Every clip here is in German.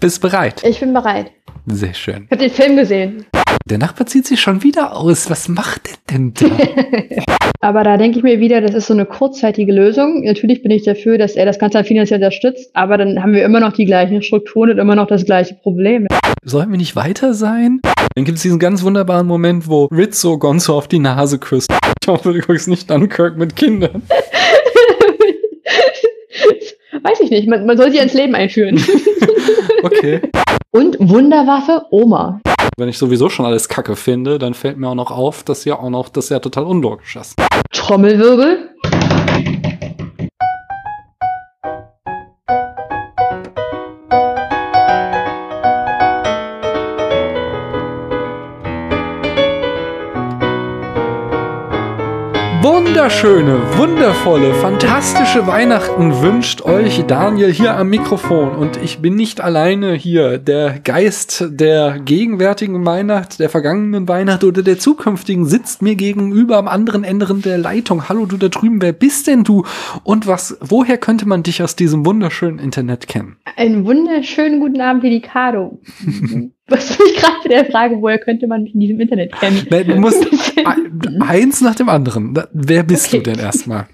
Bist bereit? Ich bin bereit. Sehr schön. Ich habe den Film gesehen. Der Nachbar zieht sich schon wieder aus. Was macht der denn da? Aber da denke ich mir wieder, das ist so eine kurzzeitige Lösung. Natürlich bin ich dafür, dass er das Ganze finanziell unterstützt, aber dann haben wir immer noch die gleichen Strukturen und immer noch das gleiche Problem. Sollten wir nicht weiter sein? Dann gibt es diesen ganz wunderbaren Moment, wo Rizzo Gonzo auf die Nase küsst. Ich hoffe, du guckst nicht an Kirk mit Kindern. Weiß ich nicht, man, man soll sie ins Leben einführen. Okay. Und Wunderwaffe Oma. Wenn ich sowieso schon alles kacke finde, dann fällt mir auch noch auf, dass ja auch noch, das ja total unlogisch ist. Trommelwirbel. Wunderschöne, wundervolle, fantastische Weihnachten wünscht euch Daniel hier am Mikrofon. Und ich bin nicht alleine hier. Der Geist der gegenwärtigen Weihnacht, der vergangenen Weihnacht oder der zukünftigen sitzt mir gegenüber am anderen Ende der Leitung. Hallo du da drüben, wer bist denn du? Und was, woher könnte man dich aus diesem wunderschönen Internet kennen? Einen wunderschönen guten Abend, Delicado. Was mich gerade mit der Frage, woher könnte man mich in diesem Internet kennen? Nee, Du musst eins nach dem anderen. Wer bist Okay. du denn erstmal?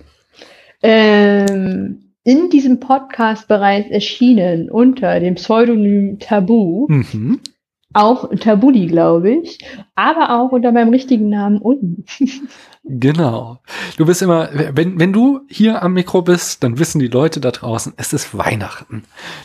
ähm, in diesem Podcast bereits erschienen unter dem Pseudonym Tabu, Mhm. auch Tabuli, glaube ich, aber auch unter meinem richtigen Namen Un. Genau. Du bist immer, wenn, wenn du hier am Mikro bist, dann wissen die Leute da draußen, es ist Weihnachten.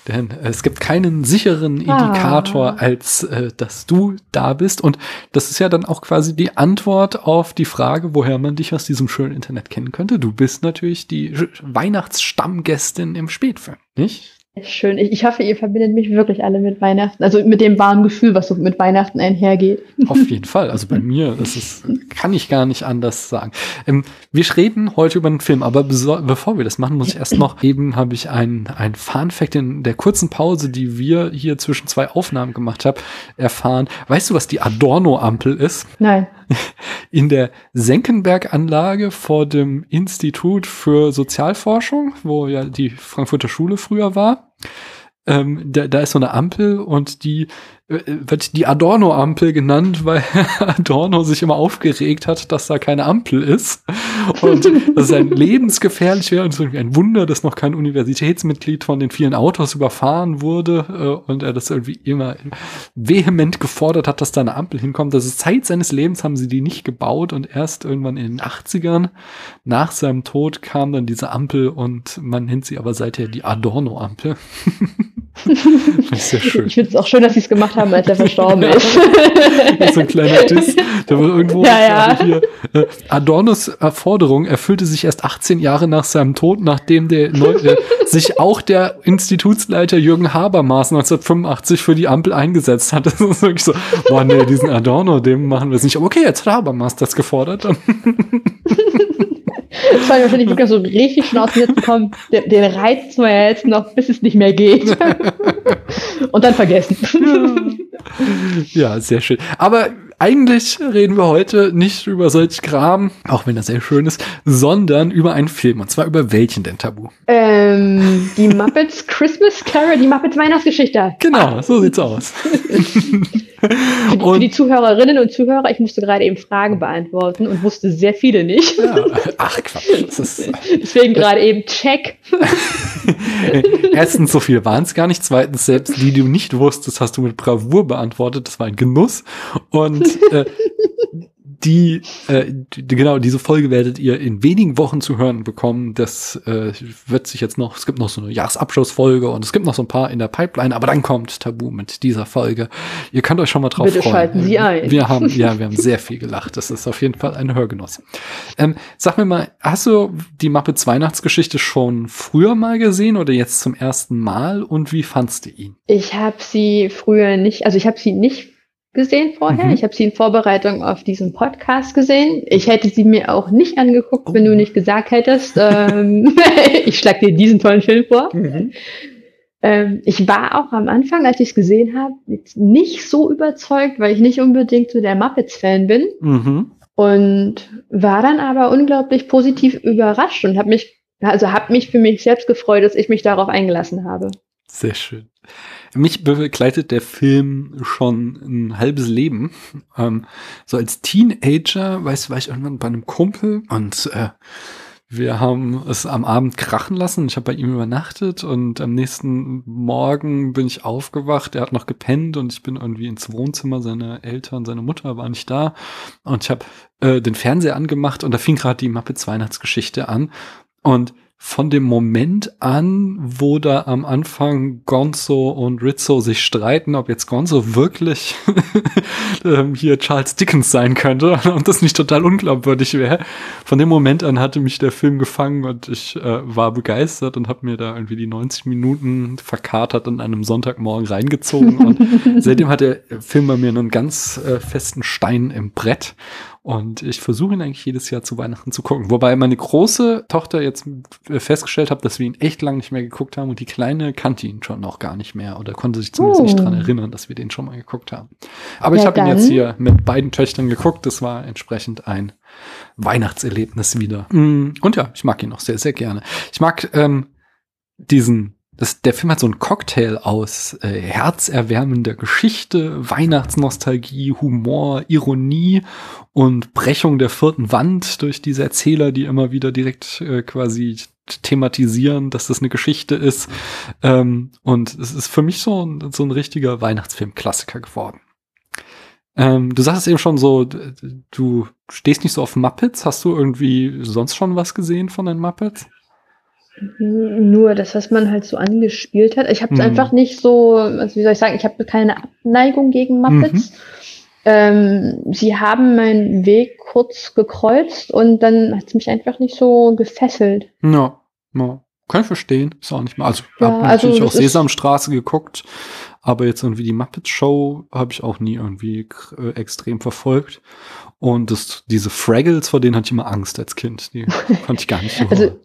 Denn es gibt keinen sicheren Ah. Indikator, als äh, dass du da bist. Und das ist ja dann auch quasi die Antwort auf die Frage, woher man dich aus diesem schönen Internet kennen könnte. Du bist natürlich die Weihnachtsstammgästin im Spätfilm, nicht? Schön. Ich, ich hoffe, ihr verbindet mich wirklich alle mit Weihnachten. Also mit dem warmen Gefühl, was so mit Weihnachten einhergeht. Auf jeden Fall. Also bei mir, das ist, kann ich gar nicht anders sagen. Ähm, wir reden heute über einen Film, aber bevor wir das machen, muss ich erst noch, eben habe ich ein, ein Fun-Fact in der kurzen Pause, die wir hier zwischen zwei Aufnahmen gemacht haben, erfahren. Weißt du, was die Adorno-Ampel ist? Nein. In der Senckenberg-Anlage vor dem Institut für Sozialforschung, wo ja die Frankfurter Schule früher war. Ähm, da, da ist so eine Ampel und die wird die Adorno-Ampel genannt, weil Adorno sich immer aufgeregt hat, dass da keine Ampel ist. Und dass es ein lebensgefährlich wäre und es ist ein Wunder, dass noch kein Universitätsmitglied von den vielen Autos überfahren wurde äh, und er das irgendwie immer vehement gefordert hat, dass da eine Ampel hinkommt. Das ist Zeit seines Lebens haben sie die nicht gebaut und erst irgendwann in den 80ern nach seinem Tod kam dann diese Ampel und man nennt sie aber seither die Adorno-Ampel. Ich finde es auch schön, dass sie es gemacht haben, als er verstorben ist. So ein kleiner Diss. Da war irgendwo Ja, ja. hier, äh, Adornos Erforderung erfüllte sich erst 18 Jahre nach seinem Tod, nachdem der neu, äh, sich auch der Institutsleiter Jürgen Habermas 1985 für die Ampel eingesetzt hat. Das ist wirklich so, boah, nee, diesen Adorno, dem machen wir es nicht. Aber okay, jetzt hat Habermas das gefordert. Das war wahrscheinlich wirklich so richtig schon aus dem Sitzen kommen. Den, den reizen wir ja jetzt noch, bis es nicht mehr geht. Und dann vergessen. Ja, sehr schön. Aber eigentlich reden wir heute nicht über solch Kram, auch wenn er sehr schön ist, sondern über einen Film. Und zwar über welchen denn Tabu? ähm, die Muppets Christmas Carol, die Muppets Weihnachtsgeschichte. Genau, so sieht's aus. Für die, für die Zuhörerinnen und Zuhörer, ich musste gerade eben Fragen beantworten und wusste sehr viele nicht. Ja, ach Quatsch. Das ist, Deswegen gerade eben check. erstens, so viel waren es gar nicht. Zweitens, selbst die, die du nicht wusstest, hast du mit Bravour beantwortet. Das war ein Genuss. Und äh, die, äh, die, genau, diese Folge werdet ihr in wenigen Wochen zu hören bekommen. Das äh, wird sich jetzt noch, es gibt noch so eine Jahresabschlussfolge und es gibt noch so ein paar in der Pipeline, aber dann kommt Tabu mit dieser Folge. Ihr könnt euch schon mal drauf Bitte freuen. schalten Sie ein. Wir haben, ja, wir haben sehr viel gelacht. Das ist auf jeden Fall ein Hörgenuss. Ähm, sag mir mal, hast du die Muppets Weihnachtsgeschichte schon früher mal gesehen oder jetzt zum ersten Mal und wie fandst du ihn? Ich habe sie früher nicht, also ich habe sie nicht gesehen vorher. Mhm. Ich habe sie in Vorbereitung auf diesen Podcast gesehen. Ich hätte sie mir auch nicht angeguckt, wenn Oh. du nicht gesagt hättest, ähm, ich schlag dir diesen tollen Film vor. Ähm, ich war auch am Anfang, als ich es gesehen habe, nicht so überzeugt, weil ich nicht unbedingt so der Muppets-Fan bin. Mhm. Und war dann aber unglaublich positiv überrascht und habe mich, also habe mich für mich selbst gefreut, dass ich mich darauf eingelassen habe. Sehr schön. Mich begleitet der Film schon ein halbes Leben. Ähm, so als Teenager, weißt du, war ich irgendwann bei einem Kumpel und äh, wir haben es am Abend krachen lassen. Ich habe bei ihm übernachtet und am nächsten Morgen bin ich aufgewacht. Er hat noch gepennt und ich bin irgendwie ins Wohnzimmer. Seine Eltern, seine Mutter waren nicht da. Und ich habe äh, den Fernseher angemacht und da fing gerade die Muppets Weihnachtsgeschichte an. Und von dem Moment an, wo da am Anfang Gonzo und Rizzo sich streiten, ob jetzt Gonzo wirklich ähm, hier Charles Dickens sein könnte und das nicht total unglaubwürdig wäre. Von dem Moment an hatte mich der Film gefangen und ich äh, war begeistert und habe mir da irgendwie die 90 Minuten verkatert an einem Sonntagmorgen reingezogen und seitdem hat der Film bei mir einen ganz äh, festen Stein im Brett und ich versuche ihn eigentlich jedes Jahr zu Weihnachten zu gucken. Wobei meine große Tochter jetzt äh, festgestellt hat, dass wir ihn echt lang nicht mehr geguckt haben und die kleine kannte ihn schon noch gar nicht mehr oder konnte sich zumindest oh. nicht dran erinnern, dass wir den schon mal geguckt haben. Aber ja, ich habe ihn jetzt hier mit beiden Töchtern geguckt. Das war entsprechend ein Weihnachtserlebnis wieder. Mm, und ja, ich mag ihn noch sehr, sehr gerne. Ich mag ähm, diesen das, der Film hat so einen Cocktail aus äh, herzerwärmender Geschichte, Weihnachtsnostalgie, Humor, Ironie und Brechung der vierten Wand durch diese Erzähler, die immer wieder direkt äh, quasi thematisieren, dass das eine Geschichte ist. Ähm, und es ist für mich so ein, so ein richtiger Weihnachtsfilm-Klassiker geworden. Ähm, du sagst eben schon so, du stehst nicht so auf Muppets. Hast du irgendwie sonst schon was gesehen von den Muppets? Nur das, was man halt so angespielt hat. Ich habe es mhm. einfach nicht so, also wie soll ich sagen, ich habe keine Abneigung gegen Muppets. Mhm. Ähm, sie haben meinen Weg kurz gekreuzt und dann hat es mich einfach nicht so gefesselt. Ja, ja. Kann ich verstehen. Ist auch nicht mal. Also, ich ja, habe also natürlich auch Sesamstraße geguckt, aber jetzt irgendwie die Muppet Show habe ich auch nie irgendwie äh, extrem verfolgt. Und das, diese Fraggles, vor denen hatte ich immer Angst als Kind. Die konnte ich gar nicht so. also,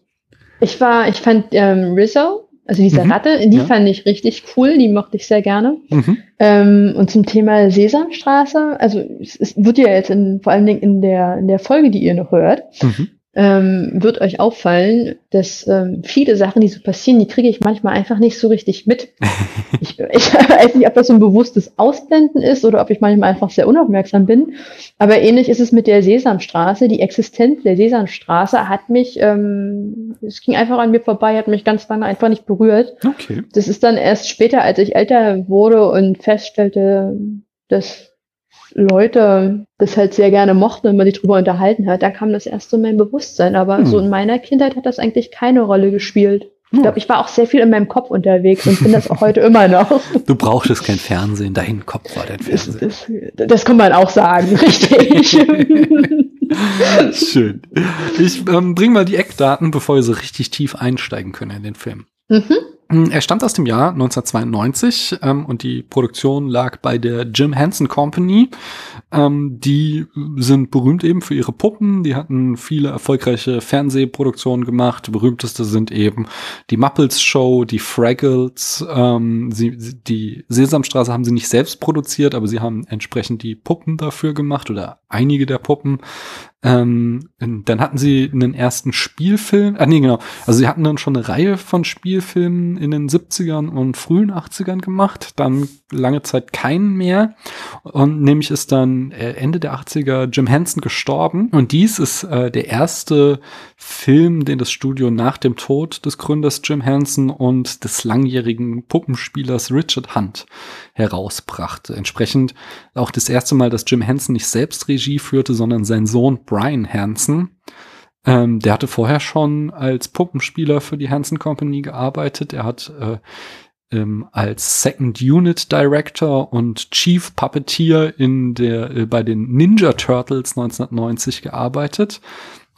ich war, ich fand ähm, Rizzo, also diese mhm. Ratte, die ja. fand ich richtig cool, die mochte ich sehr gerne. Mhm. Ähm, und zum Thema Sesamstraße, also es, es, wird ja jetzt in, vor allen Dingen in der, in der Folge, die ihr noch hört, mhm ähm, wird euch auffallen, dass ähm, viele Sachen, die so passieren, die kriege ich manchmal einfach nicht so richtig mit. ich, ich weiß nicht, ob das so ein bewusstes Ausblenden ist oder ob ich manchmal einfach sehr unaufmerksam bin. Aber ähnlich ist es mit der Sesamstraße. Die Existenz der Sesamstraße hat mich, ähm, es ging einfach an mir vorbei, hat mich ganz lange einfach nicht berührt. Okay. Das ist dann erst später, als ich älter wurde und feststellte, dass Leute das halt sehr gerne mochten, wenn man sich drüber unterhalten hat, da kam das erst so in mein Bewusstsein. Aber hm. so in meiner Kindheit hat das eigentlich keine Rolle gespielt. Ich glaube, ich war auch sehr viel in meinem Kopf unterwegs und bin das auch heute immer noch. Du brauchtest kein Fernsehen, dein Kopf war dein Fernsehen. Das, das, das kann man auch sagen, richtig. Schön. Ich ähm, bring mal die Eckdaten, bevor wir so richtig tief einsteigen können in den Film. Mhm. Hm, er stammt aus dem Jahr 1992 ähm, und die Produktion lag bei der Jim Henson Company. Ähm, die sind berühmt eben für ihre Puppen. Die hatten viele erfolgreiche Fernsehproduktionen gemacht. Berühmteste sind eben die Muppets Show, die Fraggles. Ähm, sie, die Sesamstraße haben sie nicht selbst produziert, aber sie haben entsprechend die Puppen dafür gemacht oder einige der Puppen. Ähm, dann hatten sie einen ersten Spielfilm, ah nee, genau, also sie hatten dann schon eine Reihe von Spielfilmen in den 70ern und frühen 80ern gemacht, dann lange Zeit keinen mehr. Und nämlich ist dann äh, Ende der 80er Jim Henson gestorben. Und dies ist äh, der erste Film, den das Studio nach dem Tod des Gründers Jim Henson und des langjährigen Puppenspielers Richard Hunt herausbrachte. Entsprechend auch das erste Mal, dass Jim Henson nicht selbst Regie führte, sondern sein Sohn Brian Hansen. Ähm, der hatte vorher schon als Puppenspieler für die Hansen Company gearbeitet. Er hat äh, ähm, als Second Unit Director und Chief Puppeteer in der, äh, bei den Ninja Turtles 1990 gearbeitet.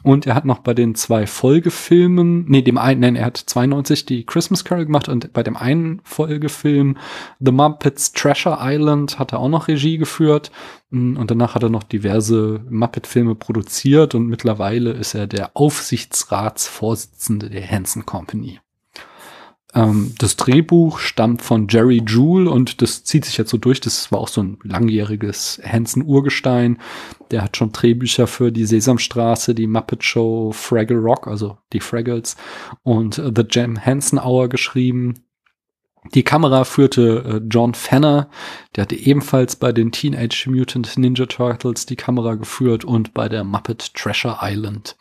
Und er hat noch bei den zwei Folgefilmen, nee, dem einen, nein, er hat 92 die Christmas Carol gemacht und bei dem einen Folgefilm The Muppets Treasure Island hat er auch noch Regie geführt. Mm, und danach hat er noch diverse Muppet-Filme produziert und mittlerweile ist er der Aufsichtsratsvorsitzende der Hanson Company. Ähm, das Drehbuch stammt von Jerry Jewell und das zieht sich jetzt so durch. Das war auch so ein langjähriges Hansen-Urgestein. Der hat schon Drehbücher für die Sesamstraße, die Muppet Show, Fraggle Rock, also die Fraggles und The Jam Hansen Hour geschrieben. Die Kamera führte äh, John Fenner, der hatte ebenfalls bei den Teenage Mutant Ninja Turtles die Kamera geführt und bei der Muppet Treasure Island.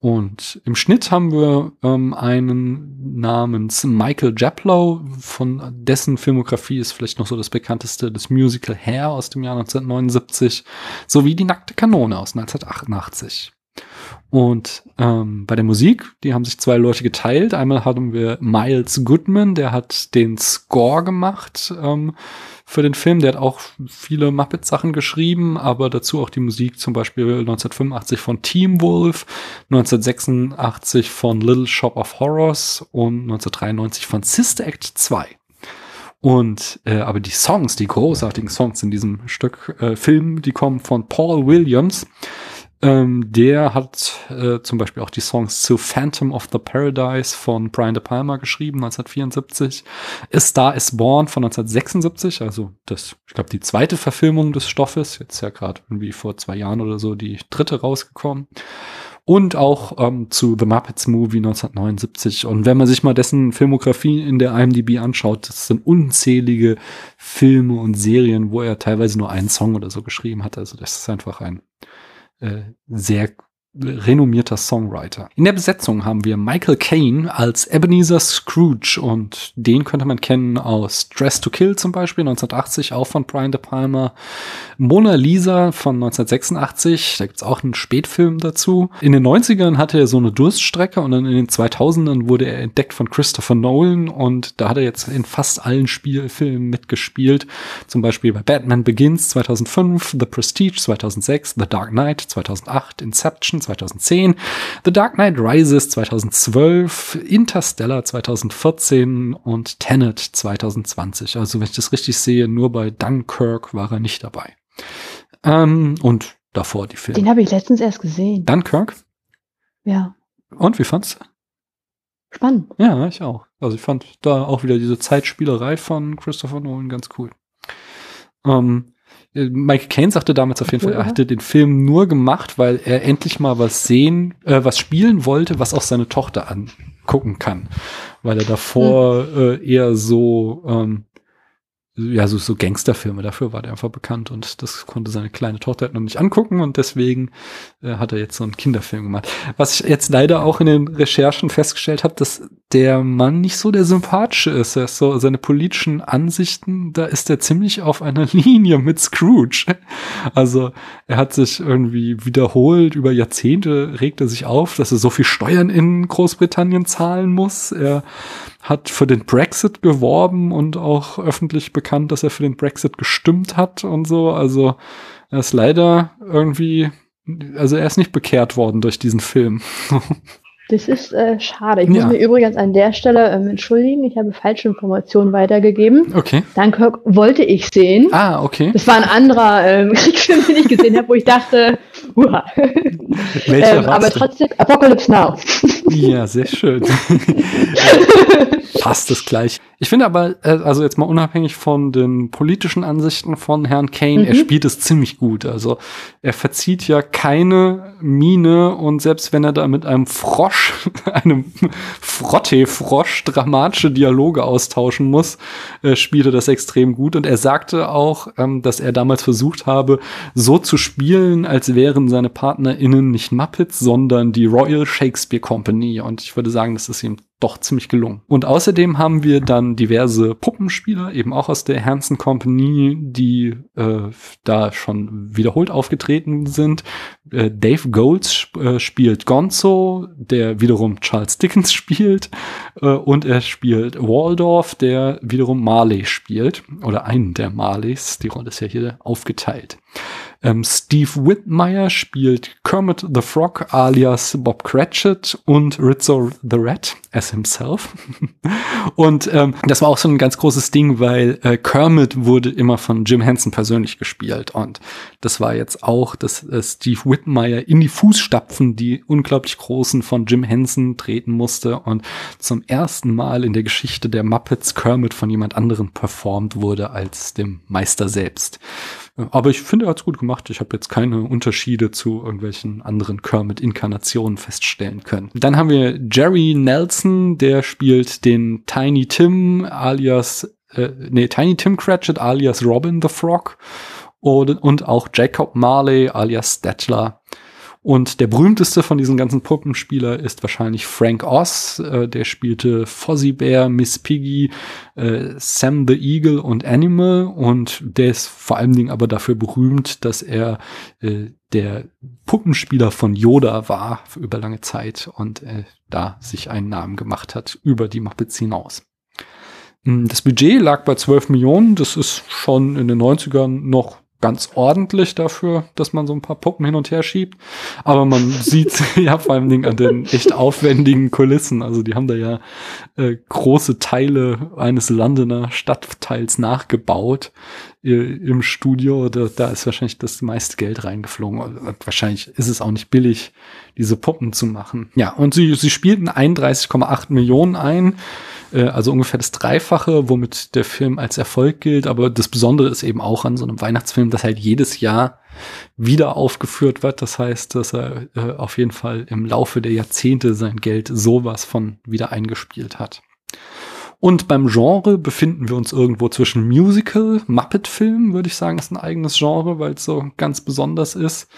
Und im Schnitt haben wir ähm, einen namens Michael Japlow, von dessen Filmografie ist vielleicht noch so das bekannteste, das Musical Hair aus dem Jahr 1979, sowie die Nackte Kanone aus 1988. Und ähm, bei der Musik, die haben sich zwei Leute geteilt. Einmal hatten wir Miles Goodman, der hat den Score gemacht ähm, für den Film. Der hat auch viele Muppet-Sachen geschrieben, aber dazu auch die Musik zum Beispiel 1985 von Team Wolf, 1986 von Little Shop of Horrors und 1993 von Sister Act 2. Und äh, aber die Songs, die großartigen Songs in diesem Stück äh, Film, die kommen von Paul Williams. Ähm, der hat äh, zum Beispiel auch die Songs zu Phantom of the Paradise von Brian De Palma geschrieben, 1974. A Star is Born von 1976, also das, ich glaube, die zweite Verfilmung des Stoffes, jetzt ja gerade irgendwie vor zwei Jahren oder so die dritte rausgekommen. Und auch ähm, zu The Muppets Movie 1979. Und wenn man sich mal dessen Filmografie in der IMDb anschaut, das sind unzählige Filme und Serien, wo er teilweise nur einen Song oder so geschrieben hat. Also das ist einfach ein sehr renommierter Songwriter. In der Besetzung haben wir Michael Caine als Ebenezer Scrooge und den könnte man kennen aus Dress to Kill zum Beispiel 1980, auch von Brian De Palma. Mona Lisa von 1986, da gibt's auch einen Spätfilm dazu. In den 90ern hatte er so eine Durststrecke und dann in den 2000ern wurde er entdeckt von Christopher Nolan und da hat er jetzt in fast allen Spielfilmen mitgespielt. Zum Beispiel bei Batman Begins 2005, The Prestige 2006, The Dark Knight 2008, Inception 2010, The Dark Knight Rises 2012, Interstellar 2014 und Tenet 2020. Also wenn ich das richtig sehe, nur bei Dunkirk war er nicht dabei. Ähm, und davor die Filme. Den habe ich letztens erst gesehen. Dunkirk? Ja. Und wie fand's? Spannend. Ja, ich auch. Also ich fand da auch wieder diese Zeitspielerei von Christopher Nolan ganz cool. Ähm, äh, Mike Caine sagte damals auf jeden Fall, er hatte den Film nur gemacht, weil er endlich mal was sehen, äh, was spielen wollte, was auch seine Tochter angucken kann. Weil er davor hm. äh, eher so ähm, ja, so, so Gangsterfilme, dafür war der einfach bekannt und das konnte seine kleine Tochter halt noch nicht angucken und deswegen äh, hat er jetzt so einen Kinderfilm gemacht. Was ich jetzt leider auch in den Recherchen festgestellt habe, dass der Mann nicht so der sympathische ist. Er ist so, seine politischen Ansichten, da ist er ziemlich auf einer Linie mit Scrooge. Also er hat sich irgendwie wiederholt, über Jahrzehnte regt er sich auf, dass er so viel Steuern in Großbritannien zahlen muss. Er hat für den Brexit geworben und auch öffentlich bekannt, dass er für den Brexit gestimmt hat und so. Also er ist leider irgendwie, also er ist nicht bekehrt worden durch diesen Film. Das ist äh, schade. Ich muss mich übrigens an der Stelle ähm, entschuldigen. Ich habe falsche Informationen weitergegeben. Okay. Dunkirk wollte ich sehen. Ah, okay. Das war ein anderer ähm, Kriegsfilm, den ich gesehen habe, wo ich dachte, uha. Welcher ähm, aber trotzdem, Apocalypse Now. Ja, sehr schön. Passt es gleich. Ich finde aber, äh, also jetzt mal unabhängig von den politischen Ansichten von Herrn Kane, mhm. er spielt es ziemlich gut. Also er verzieht ja keine Miene und selbst wenn er da mit einem Frosch, einem Frotte-Frosch dramatische Dialoge austauschen muss, äh, spielt er das extrem gut. Und er sagte auch, ähm, dass er damals versucht habe, so zu spielen, als wären seine PartnerInnen nicht Muppets, sondern die Royal Shakespeare Company. Und ich würde sagen, das ist ihm doch ziemlich gelungen. Und außerdem haben wir dann diverse Puppenspieler, eben auch aus der Hansen Company, die äh, da schon wiederholt aufgetreten sind. Äh, Dave Golds sp äh, spielt Gonzo, der wiederum Charles Dickens spielt. Äh, und er spielt Waldorf, der wiederum Marley spielt. Oder einen der Marleys. Die Rolle ist ja hier aufgeteilt. Ähm, Steve Whitmire spielt Kermit the Frog alias Bob Cratchit und Rizzo the Rat as himself. und ähm, das war auch so ein ganz großes Ding, weil äh, Kermit wurde immer von Jim Henson persönlich gespielt und das war jetzt auch, dass äh, Steve Whitmire in die Fußstapfen, die unglaublich großen von Jim Henson treten musste und zum ersten Mal in der Geschichte der Muppets Kermit von jemand anderem performt wurde als dem Meister selbst. Aber ich finde, er hat's gut gemacht. Ich habe jetzt keine Unterschiede zu irgendwelchen anderen Kermit-Inkarnationen feststellen können. Dann haben wir Jerry Nelson, der spielt den Tiny Tim alias, äh, nee, Tiny Tim Cratchit alias Robin the Frog und, und auch Jacob Marley alias Statler. Und der berühmteste von diesen ganzen Puppenspieler ist wahrscheinlich Frank Oz. Äh, der spielte Fozzie Bear, Miss Piggy, äh, Sam the Eagle und Animal. Und der ist vor allen Dingen aber dafür berühmt, dass er äh, der Puppenspieler von Yoda war für über lange Zeit und da sich einen Namen gemacht hat über die Muppets hinaus. Hm, das Budget lag bei 12 Millionen. Das ist schon in den 90ern noch ganz ordentlich dafür, dass man so ein paar Puppen hin und her schiebt. Aber man sieht ja vor allen Dingen an den echt aufwendigen Kulissen. Also die haben da ja äh, große Teile eines Londoner Stadtteils nachgebaut äh, im Studio. Da, da ist wahrscheinlich das meiste Geld reingeflogen. Wahrscheinlich ist es auch nicht billig, diese Puppen zu machen. Ja, und sie, sie spielten 31,8 Millionen ein äh, also ungefähr das Dreifache, womit der Film als Erfolg gilt. Aber das Besondere ist eben auch an so einem Weihnachtsfilm, dass halt jedes Jahr wieder aufgeführt wird. Das heißt, dass er äh, auf jeden Fall im Laufe der Jahrzehnte sein Geld sowas von wieder eingespielt hat. Und beim Genre befinden wir uns irgendwo zwischen Musical, Muppet-Film, würde ich sagen, ist ein eigenes Genre, weil es so ganz besonders ist,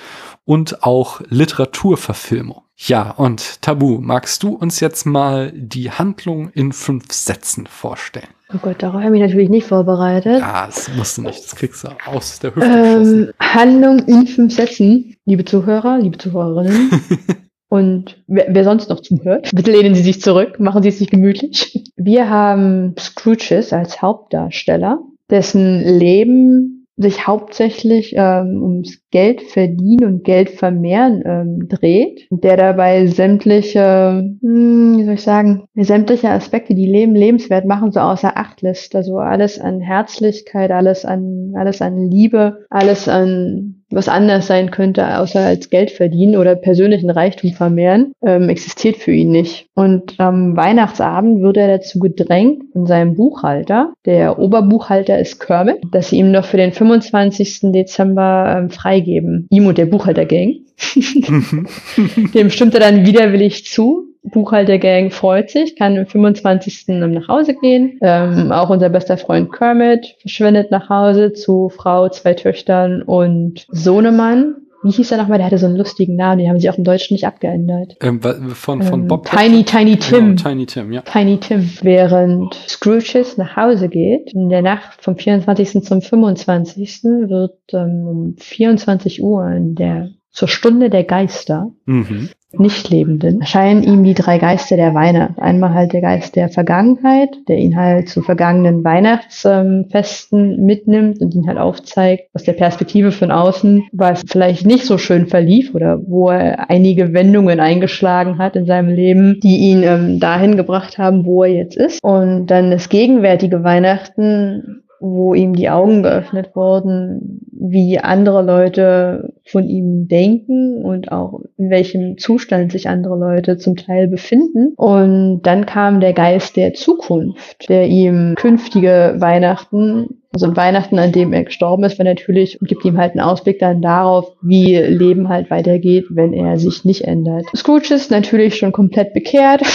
und auch Literaturverfilmung. Ja, und Tabu, magst du uns jetzt mal die Handlung in fünf Sätzen vorstellen? Oh Gott, darauf habe ich mich natürlich nicht vorbereitet. Ja, das musst du nicht, das kriegst du aus der Hüfte ähm, Handlung in fünf Sätzen, liebe Zuhörer, liebe Zuhörerinnen. Und wer, wer, sonst noch zuhört, bitte lehnen Sie sich zurück, machen Sie es sich gemütlich. Wir haben Scrooges als Hauptdarsteller, dessen Leben sich hauptsächlich ähm, ums Geld verdienen und Geld vermehren ähm, dreht, der dabei sämtliche, hm, wie soll ich sagen, sämtliche Aspekte, die Leben lebenswert machen, so außer Acht lässt. Also alles an Herzlichkeit, alles an, alles an Liebe, alles an was anders sein könnte, außer als Geld verdienen oder persönlichen Reichtum vermehren, ähm, existiert für ihn nicht. Und am Weihnachtsabend wird er dazu gedrängt von seinem Buchhalter, der Oberbuchhalter ist Kermit, dass sie ihm noch für den 25. Dezember ähm, freigeben. Ihm und der Buchhaltergang. Dem stimmt er dann widerwillig zu. Buchhaltergang freut sich, kann am 25. nach Hause gehen. Ähm, auch unser bester Freund Kermit verschwindet nach Hause zu Frau, zwei Töchtern und Sohnemann. Wie hieß er nochmal? Der hatte so einen lustigen Namen, die haben sie auch im Deutschen nicht abgeändert. Ähm, von, von ähm, Bob. Tiny, Tiny Tim. Genau, Tiny Tim, ja. Tiny Tim. Während Scrooges nach Hause geht, in der Nacht vom 24. zum 25. wird ähm, um 24 Uhr in der zur Stunde der Geister, mhm. Nichtlebenden, erscheinen ihm die drei Geister der Weihnacht. Einmal halt der Geist der Vergangenheit, der ihn halt zu vergangenen Weihnachtsfesten mitnimmt und ihn halt aufzeigt, aus der Perspektive von außen, was vielleicht nicht so schön verlief oder wo er einige Wendungen eingeschlagen hat in seinem Leben, die ihn ähm, dahin gebracht haben, wo er jetzt ist. Und dann das gegenwärtige Weihnachten wo ihm die Augen geöffnet wurden, wie andere Leute von ihm denken und auch in welchem Zustand sich andere Leute zum Teil befinden. Und dann kam der Geist der Zukunft, der ihm künftige Weihnachten also Weihnachten, an dem er gestorben ist, weil natürlich gibt ihm halt einen Ausblick dann darauf, wie Leben halt weitergeht, wenn er sich nicht ändert. Scrooge ist natürlich schon komplett bekehrt.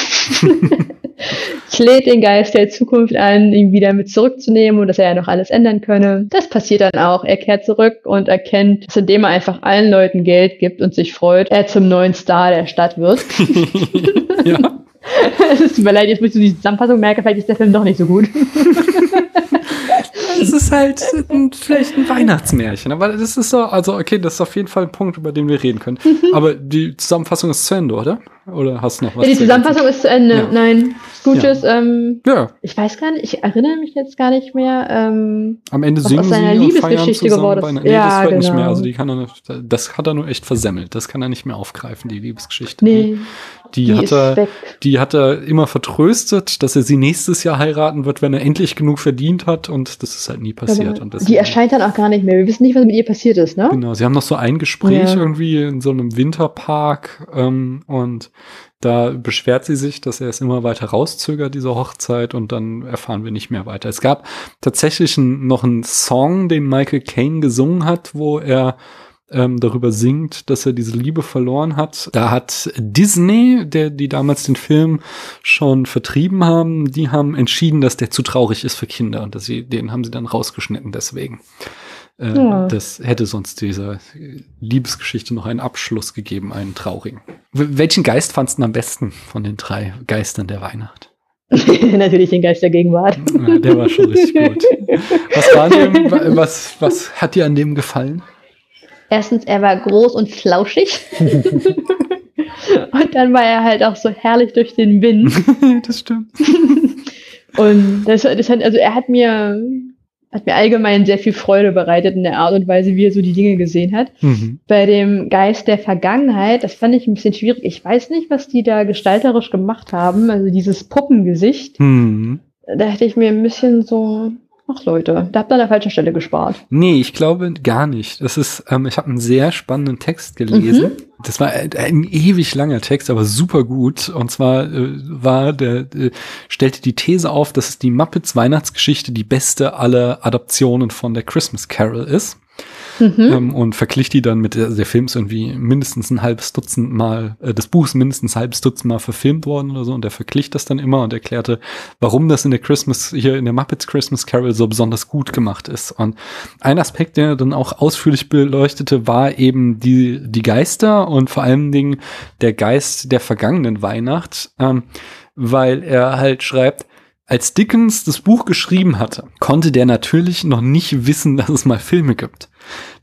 lädt den Geist der Zukunft an, ihn wieder mit zurückzunehmen und dass er ja noch alles ändern könne. Das passiert dann auch. Er kehrt zurück und erkennt, dass indem er einfach allen Leuten Geld gibt und sich freut, er zum neuen Star der Stadt wird. ja. Es tut mir leid, jetzt muss ich die Zusammenfassung merken, vielleicht ist der Film doch nicht so gut. Es ist halt ein, vielleicht ein Weihnachtsmärchen, aber das ist so, also okay, das ist auf jeden Fall ein Punkt, über den wir reden können. Mhm. Aber die Zusammenfassung ist zu Ende, oder? Oder hast du noch was? Ja, die Zusammenfassung ist zu Ende. Ja. Nein, Scrooges, ja. ähm, ja. ich weiß gar nicht, ich erinnere mich jetzt gar nicht mehr. Ähm, Am Ende singen sie und feiern zusammen. Bei einer, nee, ja, das hört genau. nicht mehr. Genau. Also die kann er, das hat er nur echt versemmelt. Das kann er nicht mehr aufgreifen, die Liebesgeschichte. Nee. Die, die hat er, die hat er immer vertröstet, dass er sie nächstes Jahr heiraten wird, wenn er endlich genug verdient hat. Und das ist halt nie passiert. Und die erscheint dann auch gar nicht mehr. Wir wissen nicht, was mit ihr passiert ist, ne? Genau. Sie haben noch so ein Gespräch irgendwie in so einem Winterpark ähm, und Da beschwert sie sich, dass er es immer weiter rauszögert, diese Hochzeit, und dann erfahren wir nicht mehr weiter. Es gab tatsächlich noch einen Song, den Michael Caine gesungen hat, wo er ähm, darüber singt, dass er diese Liebe verloren hat. Da hat Disney, der die damals den Film schon vertrieben haben, die haben entschieden, dass der zu traurig ist für Kinder und dass sie den haben sie dann rausgeschnitten deswegen. Äh, ja. Das hätte sonst dieser Liebesgeschichte noch einen Abschluss gegeben, einen traurigen. W welchen Geist fandst du am besten von den drei Geistern der Weihnacht? Natürlich den Geist der Gegenwart. Ja, der war schon richtig gut. Was, war dem, was, was hat dir an dem gefallen? Erstens, er war groß und flauschig. und dann war er halt auch so herrlich durch den Wind. das stimmt. und das, das hat, also er hat mir, hat mir allgemein sehr viel Freude bereitet in der Art und Weise, wie er so die Dinge gesehen hat. Mhm. Bei dem Geist der Vergangenheit, das fand ich ein bisschen schwierig. Ich weiß nicht, was die da gestalterisch gemacht haben. Also dieses Puppengesicht. Mhm. Da hätte ich mir ein bisschen so, Ach Leute, da habt ihr an der falschen Stelle gespart. Nee, ich glaube gar nicht. Das ist, ähm, ich habe einen sehr spannenden Text gelesen. Mhm. Das war ein, ein, ewig langer Text, aber super gut. Und zwar äh, war der, äh, stellte die These auf, dass die Muppets Weihnachtsgeschichte die beste aller Adaptionen von der Christmas Carol ist mhm. ähm, und verglich die dann mit, der, der Film ist irgendwie mindestens ein halbes Dutzend Mal, äh, das Buch ist mindestens ein halbes Dutzend Mal verfilmt worden oder so und der verglich das dann immer und erklärte, warum das in der Christmas, hier in der Muppets Christmas Carol so besonders gut gemacht ist. Und ein Aspekt, der dann auch ausführlich beleuchtete, war eben die, die Geister und vor allen Dingen der Geist der vergangenen Weihnacht, ähm, weil er halt schreibt, als Dickens das Buch geschrieben hatte, konnte der natürlich noch nicht wissen, dass es mal Filme gibt.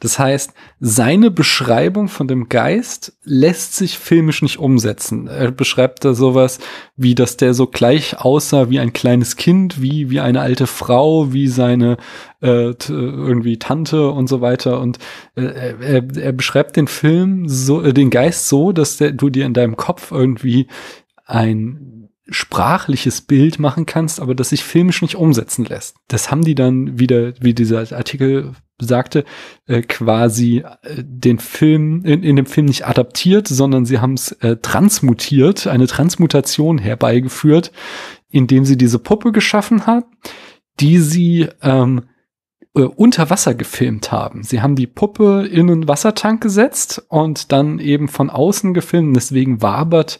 Das heißt, seine Beschreibung von dem Geist lässt sich filmisch nicht umsetzen. Er beschreibt da sowas, wie dass der so gleich aussah wie ein kleines Kind, wie, wie eine alte Frau, wie seine äh, irgendwie Tante und so weiter. Und äh, er, er beschreibt den Film so, äh, den Geist so, dass der, du dir in deinem Kopf irgendwie ein sprachliches Bild machen kannst, aber das sich filmisch nicht umsetzen lässt. Das haben die dann wieder, wie dieser Artikel sagte, äh, quasi äh, den Film, in, in dem Film nicht adaptiert, sondern sie haben es äh, transmutiert, eine Transmutation herbeigeführt, indem sie diese Puppe geschaffen hat, die sie ähm, äh, unter Wasser gefilmt haben. Sie haben die Puppe in einen Wassertank gesetzt und dann eben von außen gefilmt. Deswegen wabert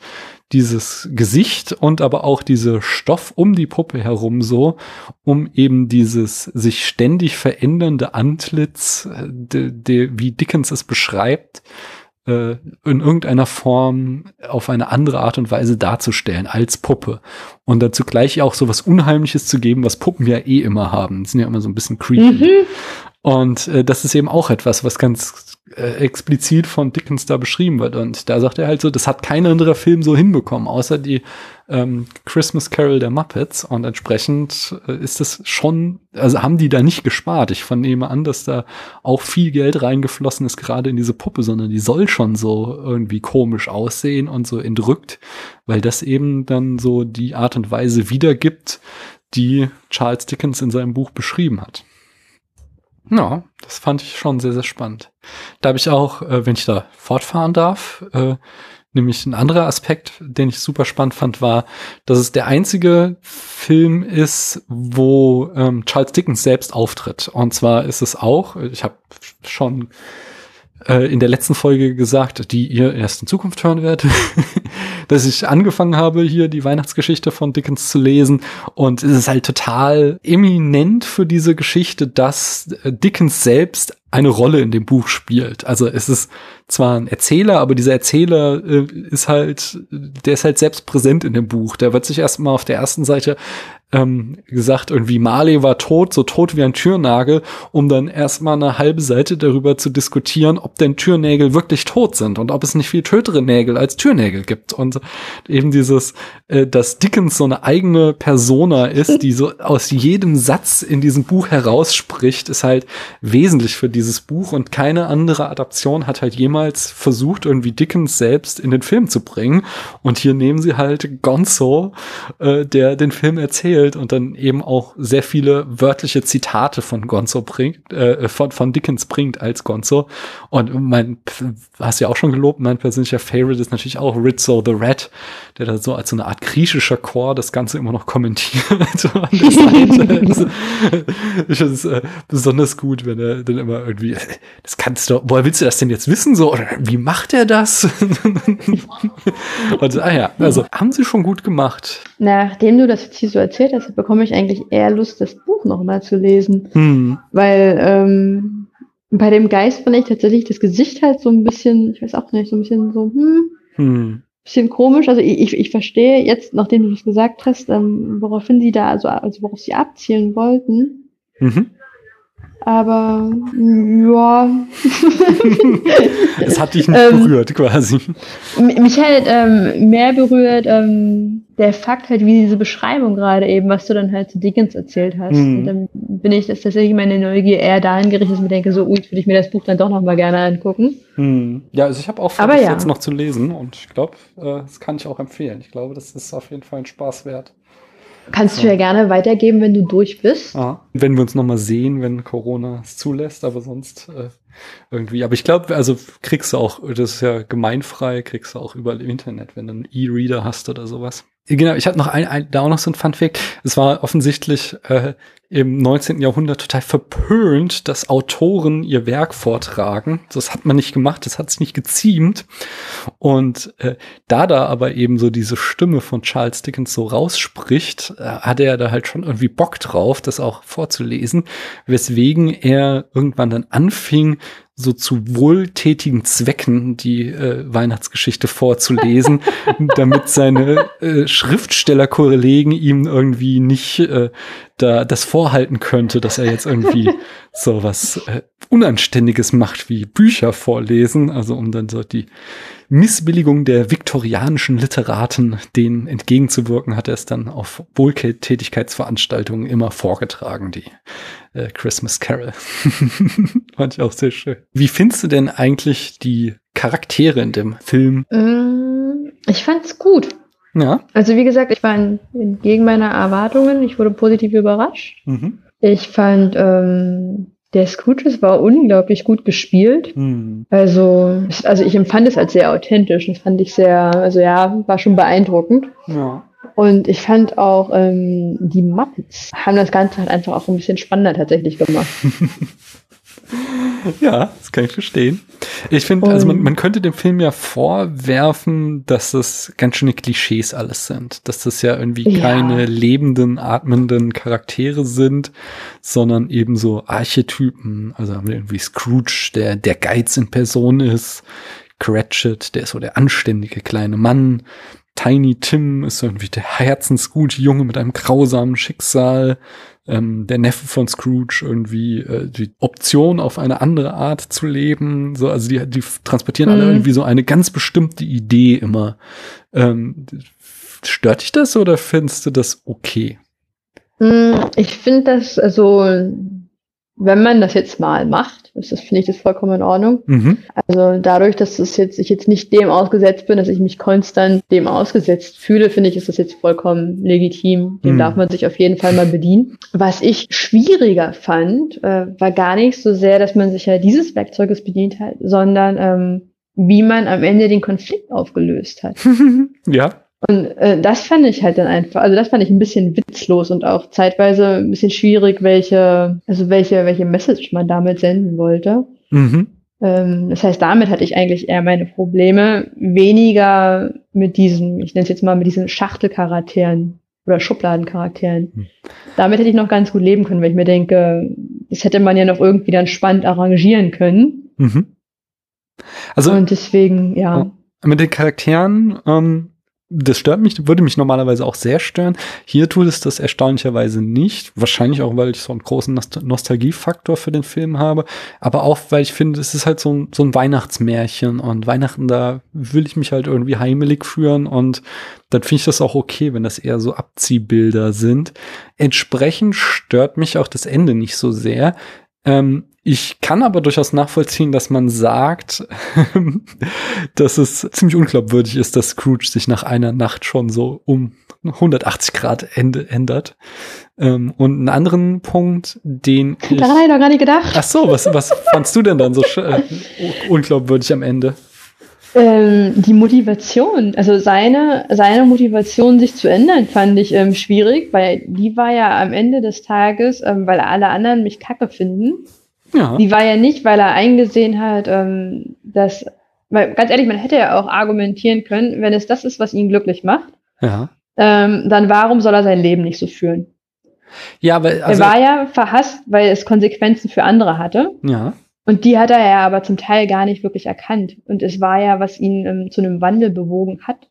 dieses Gesicht und aber auch diese Stoff um die Puppe herum so, um eben dieses sich ständig verändernde Antlitz, de, de, wie Dickens es beschreibt, äh, in irgendeiner Form auf eine andere Art und Weise darzustellen als Puppe. Und dazu gleich auch so was Unheimliches zu geben, was Puppen ja eh immer haben. Die sind ja immer so ein bisschen creepy. Mhm. Und äh, das ist eben auch etwas, was ganz äh, explizit von Dickens da beschrieben wird. Und da sagt er halt so, das hat kein anderer Film so hinbekommen, außer die ähm, Christmas Carol der Muppets. Und entsprechend äh, ist es schon, also haben die da nicht gespart. Ich vernehme an, dass da auch viel Geld reingeflossen ist, gerade in diese Puppe, sondern die soll schon so irgendwie komisch aussehen und so entrückt, weil das eben dann so die Art und Weise wiedergibt, die Charles Dickens in seinem Buch beschrieben hat. Ja, das fand ich schon sehr, sehr spannend. Da habe ich auch, äh, wenn ich da fortfahren darf, äh, nämlich ein anderer Aspekt, den ich super spannend fand, war, dass es der einzige Film ist, wo ähm, Charles Dickens selbst auftritt. Und zwar ist es auch, ich habe schon äh, in der letzten Folge gesagt, die ihr erst in Zukunft hören werdet, dass ich angefangen habe, hier die Weihnachtsgeschichte von Dickens zu lesen. Und es ist halt total eminent für diese Geschichte, dass äh, Dickens selbst eine Rolle in dem Buch spielt. Also es ist zwar ein Erzähler, aber dieser Erzähler äh, ist halt, der ist halt selbst präsent in dem Buch. Der wird sich erstmal auf der ersten Seite ähm, gesagt, irgendwie Marley war tot, so tot wie ein Türnagel, um dann erstmal eine halbe Seite darüber zu diskutieren, ob denn Türnägel wirklich tot sind und ob es nicht viel tötere Nägel als Türnägel gibt. Und eben dieses, äh, dass Dickens so eine eigene Persona ist, die so aus jedem Satz in diesem Buch herausspricht, ist halt wesentlich für dieses Buch und keine andere Adaption hat halt jemals versucht, irgendwie Dickens selbst in den Film zu bringen. Und hier nehmen sie halt Gonzo, äh, der den Film erzählt, vorstellt und dann eben auch sehr viele wörtliche Zitate von Gonzo bringt, äh, von, von Dickens bringt als Gonzo. Und mein, hast ja auch schon gelobt, mein persönlicher Favorite ist natürlich auch Rizzo the Rat, der da so als so eine Art griechischer Chor das Ganze immer noch kommentiert ich finde es äh, besonders gut, wenn er dann immer irgendwie, äh, das kannst du, woher willst du das denn jetzt wissen? So, oder wie macht er das? und, ah ja, also haben sie schon gut gemacht. Nachdem du das jetzt hier so erzählt hast, bekomme ich eigentlich eher Lust, das Buch nochmal zu lesen. Hm. Weil ähm, bei dem Geist fand ich tatsächlich das Gesicht halt so ein bisschen, ich weiß auch nicht, so ein bisschen so, hm, hm. bisschen komisch. Also ich, ich, ich verstehe jetzt, nachdem du das gesagt hast, ähm, woraufhin sie da, also, also worauf sie abzielen wollten. Mhm. Aber ja. es hat dich nicht ähm, berührt, quasi. Mich halt ähm, mehr berührt ähm, der Fakt halt, wie diese Beschreibung gerade eben, was du dann halt zu Dickens erzählt hast. Mhm. Und dann bin ich das tatsächlich meine Neugier eher dahin gerichtet, dass ich mir denke, so, ui, würde ich mir das Buch dann doch noch mal gerne angucken. Mhm. Ja, also ich habe auch vor, das ja. jetzt noch zu lesen und ich glaube, äh, das kann ich auch empfehlen. Ich glaube, das ist auf jeden Fall ein Spaß wert. Kannst du ja gerne weitergeben, wenn du durch bist. Ah, wenn wir uns nochmal sehen, wenn Corona es zulässt, aber sonst äh, irgendwie. Aber ich glaube, also kriegst du auch, das ist ja gemeinfrei, kriegst du auch überall im Internet, wenn du einen E-Reader hast oder sowas. Genau, ich hatte noch ein, ein, da auch noch so ein Fun Fact. Es war offensichtlich äh, im 19. Jahrhundert total verpönt, dass Autoren ihr Werk vortragen. Das hat man nicht gemacht, das hat sich nicht geziemt. Und äh, da da aber eben so diese Stimme von Charles Dickens so rausspricht, äh, hatte er da halt schon irgendwie Bock drauf, das auch vorzulesen, weswegen er irgendwann dann anfing, so zu wohltätigen Zwecken die äh, Weihnachtsgeschichte vorzulesen, damit seine äh, Schriftstellerkollegen ihm irgendwie nicht äh, da das vorhalten könnte, dass er jetzt irgendwie so was äh, Unanständiges macht wie Bücher vorlesen, also um dann so die Missbilligung der viktorianischen Literaten denen entgegenzuwirken, hat er es dann auf Wohltätigkeitsveranstaltungen immer vorgetragen, die äh, Christmas Carol. Fand ich auch sehr schön. Wie findest du denn eigentlich die Charaktere in dem Film? Mm, ich fand's gut. Ja. Also wie gesagt, ich war entgegen meiner Erwartungen. Ich wurde positiv überrascht. Mhm. Ich fand ähm, der Scrooge war unglaublich gut gespielt. Mhm. Also, also ich empfand es als sehr authentisch. Das fand ich sehr, also ja, war schon beeindruckend. Ja. Und ich fand auch, ähm, die Muppets haben das Ganze halt einfach auch ein bisschen spannender tatsächlich gemacht. ja, das kann ich verstehen. Ich finde, also man, man könnte dem Film ja vorwerfen, dass das ganz schöne Klischees alles sind. Dass das ja irgendwie ja. keine lebenden, atmenden Charaktere sind, sondern eben so Archetypen. Also haben wir irgendwie Scrooge, der der Geiz in Person ist. Cratchit, der ist so der anständige kleine Mann. Tiny Tim ist irgendwie der herzensgute Junge mit einem grausamen Schicksal. Ähm, der Neffe von Scrooge irgendwie äh, die Option auf eine andere Art zu leben. So, also die, die transportieren mhm. alle irgendwie so eine ganz bestimmte Idee immer. Ähm, stört dich das oder findest du das okay? Mm, ich finde das, also wenn man das jetzt mal macht, das finde ich das vollkommen in Ordnung. Mhm. Also dadurch, dass es jetzt, ich jetzt nicht dem ausgesetzt bin, dass ich mich konstant dem ausgesetzt fühle, finde ich, ist das jetzt vollkommen legitim. Dem mhm. darf man sich auf jeden Fall mal bedienen. Was ich schwieriger fand, äh, war gar nicht so sehr, dass man sich ja dieses Werkzeuges bedient hat, sondern ähm, wie man am Ende den Konflikt aufgelöst hat. ja. Und äh, das fand ich halt dann einfach, also das fand ich ein bisschen witzlos und auch zeitweise ein bisschen schwierig, welche, also welche, welche Message man damit senden wollte. Mhm. Ähm, das heißt, damit hatte ich eigentlich eher meine Probleme, weniger mit diesen, ich nenne es jetzt mal mit diesen Schachtelcharakteren oder Schubladencharakteren. Mhm. Damit hätte ich noch ganz gut leben können, weil ich mir denke, das hätte man ja noch irgendwie dann spannend arrangieren können. Mhm. Also und deswegen, ja. Mit den Charakteren ähm, das stört mich, würde mich normalerweise auch sehr stören. Hier tut es das erstaunlicherweise nicht. Wahrscheinlich auch, weil ich so einen großen Nost Nostalgiefaktor für den Film habe. Aber auch, weil ich finde, es ist halt so ein, so ein Weihnachtsmärchen. Und Weihnachten, da will ich mich halt irgendwie heimelig führen. Und dann finde ich das auch okay, wenn das eher so Abziehbilder sind. Entsprechend stört mich auch das Ende nicht so sehr. Ähm, Ich kann aber durchaus nachvollziehen, dass man sagt, dass es ziemlich unglaubwürdig ist, dass Scrooge sich nach einer Nacht schon so um 180 Grad ändert. Ähm, und einen anderen Punkt, den Daran habe ich noch gar nicht gedacht. Ach so, was, was fandst du denn dann so äh, unglaubwürdig am Ende? Ähm, die Motivation, also seine, seine Motivation, sich zu ändern, fand ich ähm, schwierig, weil die war ja am Ende des Tages, ähm, weil alle anderen mich kacke finden. Ja. Die war ja nicht, weil er eingesehen hat, ähm, dass, weil ganz ehrlich, man hätte ja auch argumentieren können, wenn es das ist, was ihn glücklich macht, ja. ähm, dann warum soll er sein Leben nicht so führen? Ja, weil also, er war ja verhasst, weil es Konsequenzen für andere hatte. Ja. Und die hat er ja aber zum Teil gar nicht wirklich erkannt. Und es war ja, was ihn ähm, zu einem Wandel bewogen hat,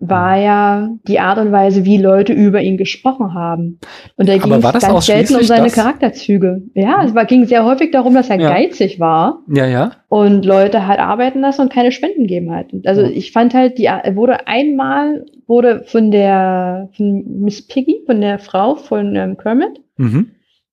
war ja die Art und Weise, wie Leute über ihn gesprochen haben. Und da ging es ganz selten um seine das? Charakterzüge. Ja, es war, ging sehr häufig darum, dass er ja. geizig war. Ja, ja. Und Leute halt arbeiten lassen und keine Spenden geben hat. Also ja. ich fand halt, die er wurde einmal, wurde von der von Miss Piggy, von der Frau von ähm, Kermit, mhm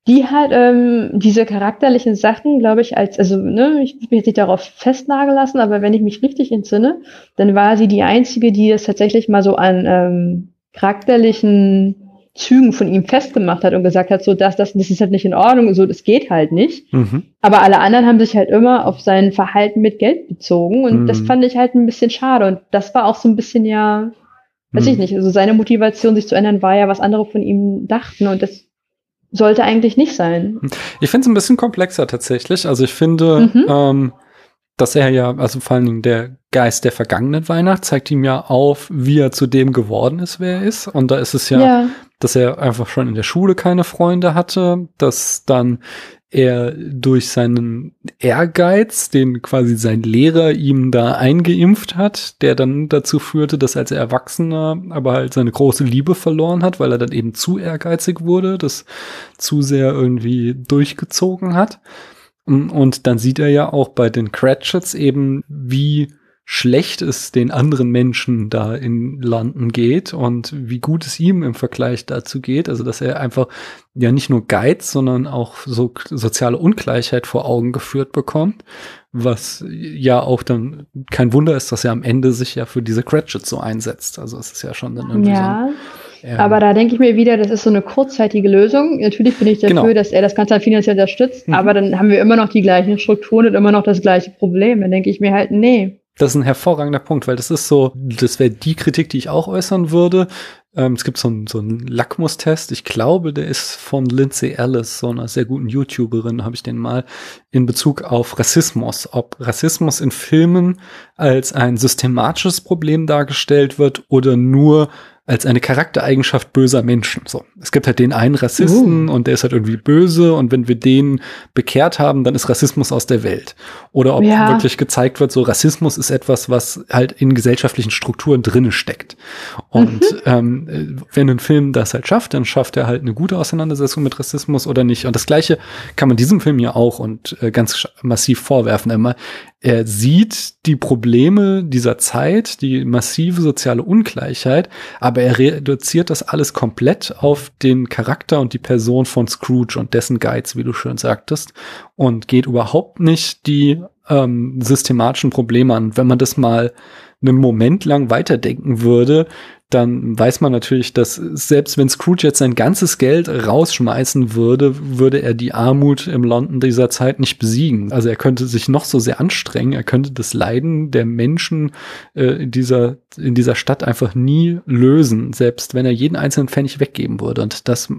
die halt ähm, diese charakterlichen Sachen, glaube ich, als, also, ne, ich will mich jetzt nicht darauf festnageln lassen, aber wenn ich mich richtig entsinne, dann war sie die einzige, die es tatsächlich mal so an ähm, charakterlichen Zügen von ihm festgemacht hat und gesagt hat, so das, das, das ist halt nicht in Ordnung, so das geht halt nicht. Mhm. Aber alle anderen haben sich halt immer auf sein Verhalten mit Geld bezogen und mhm. das fand ich halt ein bisschen schade und das war auch so ein bisschen ja, weiß mhm. ich nicht, also seine Motivation, sich zu ändern, war ja, was andere von ihm dachten und das sollte eigentlich nicht sein. Ich finde es ein bisschen komplexer tatsächlich. Also ich finde, mhm. ähm, dass er ja, also vor allen Dingen der Geist der vergangenen Weihnacht zeigt ihm ja auf, wie er zu dem geworden ist, wer er ist. Und da ist es ja, ja, dass er einfach schon in der Schule keine Freunde hatte, dass dann er durch seinen Ehrgeiz, den quasi sein Lehrer ihm da eingeimpft hat, der dann dazu führte, dass als Erwachsener aber halt seine große Liebe verloren hat, weil er dann eben zu ehrgeizig wurde, das zu sehr irgendwie durchgezogen hat. Und dann sieht er ja auch bei den Cratchits eben, wie schlecht es den anderen Menschen da in London geht und wie gut es ihm im Vergleich dazu geht. Also, dass er einfach ja nicht nur Geiz, sondern auch so soziale Ungleichheit vor Augen geführt bekommt, was ja auch dann kein Wunder ist, dass er am Ende sich ja für diese Cratchit so einsetzt. Also, es ist ja schon dann irgendwie ja. so ein, aber da denke ich mir wieder, das ist so eine kurzzeitige Lösung. Natürlich bin ich dafür, genau. dass er das Ganze finanziell unterstützt, mhm. aber dann haben wir immer noch die gleichen Strukturen und immer noch das gleiche Problem. Dann denke ich mir halt, nee, das ist ein hervorragender Punkt, weil das ist so, das wäre die Kritik, die ich auch äußern würde. Ähm, es gibt so einen so einen Lackmustest. Ich glaube, der ist von Lindsay Ellis, so einer sehr guten YouTuberin, habe ich den mal in Bezug auf Rassismus. Ob Rassismus in Filmen als ein systematisches Problem dargestellt wird oder nur als eine Charaktereigenschaft böser Menschen. So, es gibt halt den einen Rassisten uh. und der ist halt irgendwie böse und wenn wir den bekehrt haben, dann ist Rassismus aus der Welt. Oder ob ja. wirklich gezeigt wird, so Rassismus ist etwas, was halt in gesellschaftlichen Strukturen drinne steckt. Und mhm. ähm, wenn ein Film das halt schafft, dann schafft er halt eine gute Auseinandersetzung mit Rassismus oder nicht. Und das Gleiche kann man diesem Film ja auch und äh, ganz massiv vorwerfen. Immer er sieht die Probleme dieser Zeit, die massive soziale Ungleichheit, aber er reduziert das alles komplett auf den Charakter und die Person von Scrooge und dessen Geiz, wie du schön sagtest, und geht überhaupt nicht die ähm, systematischen Probleme an. Wenn man das mal einen Moment lang weiterdenken würde, dann weiß man natürlich, dass selbst wenn Scrooge jetzt sein ganzes Geld rausschmeißen würde, würde er die Armut im London dieser Zeit nicht besiegen. Also er könnte sich noch so sehr anstrengen, er könnte das Leiden der Menschen äh, in, dieser, in dieser Stadt einfach nie lösen, selbst wenn er jeden einzelnen Pfennig weggeben würde. Und das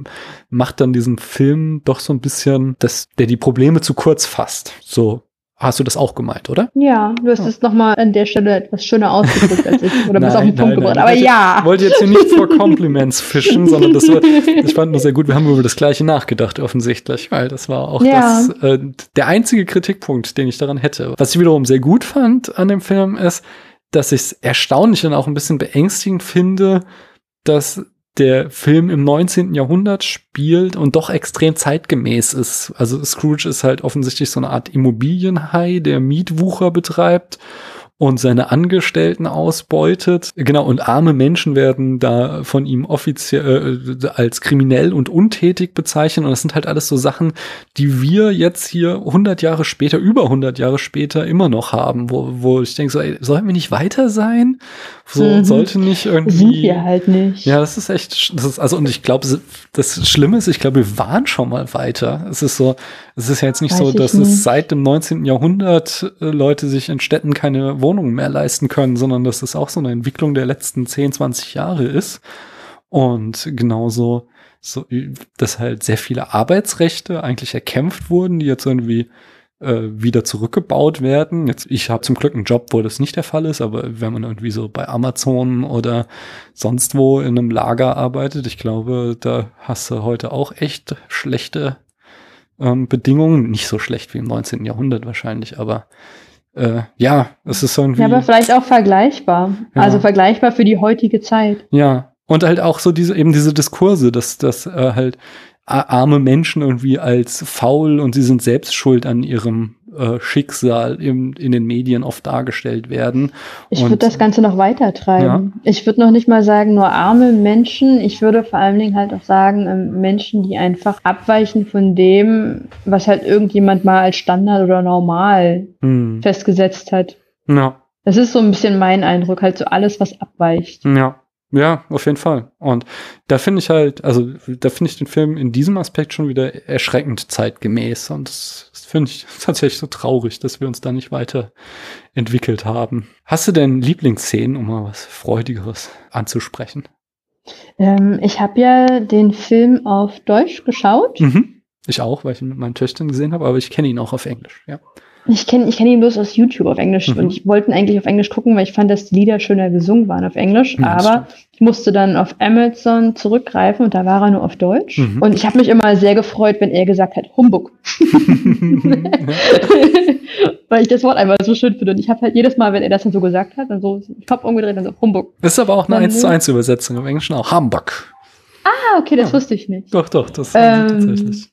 macht dann diesen Film doch so ein bisschen, dass der die Probleme zu kurz fasst. So Hast du das auch gemeint, oder? Ja, du hast es nochmal an der Stelle etwas schöner ausgedrückt als ich. Oder bist auf den Punkt gebracht. Aber ja. Ich wollte jetzt hier nicht vor Compliments fischen, sondern das war, ich fand nur sehr gut. Wir haben über das Gleiche nachgedacht, offensichtlich, weil das war auch ja. das, äh, der einzige Kritikpunkt, den ich daran hätte. Was ich wiederum sehr gut fand an dem Film ist, dass ich es erstaunlich und auch ein bisschen beängstigend finde, dass der Film im 19. Jahrhundert spielt und doch extrem zeitgemäß ist. Also Scrooge ist halt offensichtlich so eine Art Immobilienhai, der Mietwucher betreibt und seine Angestellten ausbeutet. Genau, und arme Menschen werden da von ihm offiziell äh, als kriminell und untätig bezeichnet. Und das sind halt alles so Sachen, die wir jetzt hier 100 Jahre später, über 100 Jahre später immer noch haben, wo, wo ich denke so, ey, sollten wir nicht weiter sein? So mhm. sollte nicht irgendwie. Sind wir halt nicht. Ja, das ist echt, das ist, also, und ich glaube, das Schlimme ist, ich glaube, wir waren schon mal weiter. Es ist so, es ist ja jetzt nicht Weiß so, dass es seit dem 19. Jahrhundert äh, Leute sich in Städten keine Wohnungen mehr leisten können, sondern dass es auch so eine Entwicklung der letzten 10, 20 Jahre ist. Und genauso, so, dass halt sehr viele Arbeitsrechte eigentlich erkämpft wurden, die jetzt irgendwie äh, wieder zurückgebaut werden. Jetzt, ich habe zum Glück einen Job, wo das nicht der Fall ist, aber wenn man irgendwie so bei Amazon oder sonst wo in einem Lager arbeitet, ich glaube, da hast du heute auch echt schlechte ähm, Bedingungen. Nicht so schlecht wie im 19. Jahrhundert wahrscheinlich, aber äh, ja, es ist irgendwie. Ja, aber vielleicht auch vergleichbar. Ja. Also vergleichbar für die heutige Zeit. Ja. Und halt auch so diese, eben diese Diskurse, dass, dass äh, halt arme Menschen irgendwie als faul und sie sind selbst schuld an ihrem äh, Schicksal im, in den Medien oft dargestellt werden. Ich würde das Ganze noch weiter treiben. Ja. Ich würde noch nicht mal sagen, nur arme Menschen. Ich würde vor allen Dingen halt auch sagen, ähm, Menschen, die einfach abweichen von dem, was halt irgendjemand mal als Standard oder normal hm. festgesetzt hat. Ja. Das ist so ein bisschen mein Eindruck, halt so alles, was abweicht. Ja. Ja, auf jeden Fall. Und da finde ich halt, also da finde ich den Film in diesem Aspekt schon wieder erschreckend zeitgemäß. Und das, finde ich tatsächlich so traurig, dass wir uns da nicht weiter entwickelt haben. Hast du denn Lieblingsszenen, um mal was Freudigeres anzusprechen? Ähm, ich habe ja den Film auf Deutsch geschaut. Mhm. Ich auch, weil ich ihn mit meinen Töchtern gesehen habe, aber ich kenne ihn auch auf Englisch, ja. Ich kenne ich kenn ihn bloß aus YouTube auf Englisch mhm. und ich wollte ihn eigentlich auf Englisch gucken, weil ich fand, dass die Lieder schöner gesungen waren auf Englisch. Ja, aber ich musste dann auf Amazon zurückgreifen und da war er nur auf Deutsch. Mhm. Und ich habe mich immer sehr gefreut, wenn er gesagt hat, Humbug. weil ich das Wort einfach so schön finde. Und ich habe halt jedes Mal, wenn er das dann so gesagt hat, dann so Kopf umgedreht und so Humbug. Ist aber auch eine 1 zu 1 Übersetzung im Englischen auch. Humbug. Ah, okay, das ja. wusste ich nicht. Doch, doch, das ähm, tatsächlich.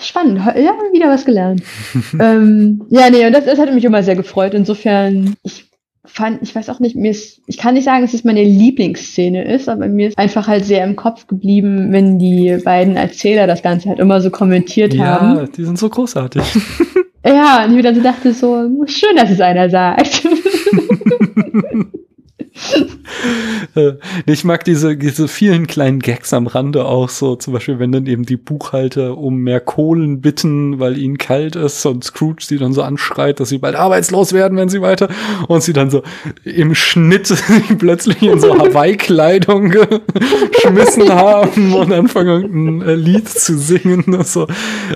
Spannend, ja, wieder was gelernt. ähm, ja, nee, und das, das hat mich immer sehr gefreut. Insofern, ich fand, ich weiß auch nicht, mir ist, ich kann nicht sagen, dass es meine Lieblingsszene ist, aber mir ist einfach halt sehr im Kopf geblieben, wenn die beiden Erzähler das Ganze halt immer so kommentiert ja, haben. Ja, die sind so großartig. ja, und ich mir dann dachte so, schön, dass es einer sagt. Äh, ich mag diese, diese vielen kleinen Gags am Rande auch so, zum Beispiel, wenn dann eben die Buchhalter um mehr Kohlen bitten, weil ihnen kalt ist und Scrooge sie dann so anschreit, dass sie bald arbeitslos werden, wenn sie weiter und sie dann so im Schnitt plötzlich in so Hawaii-Kleidung geschmissen haben und anfangen ein äh, Lied zu singen. So.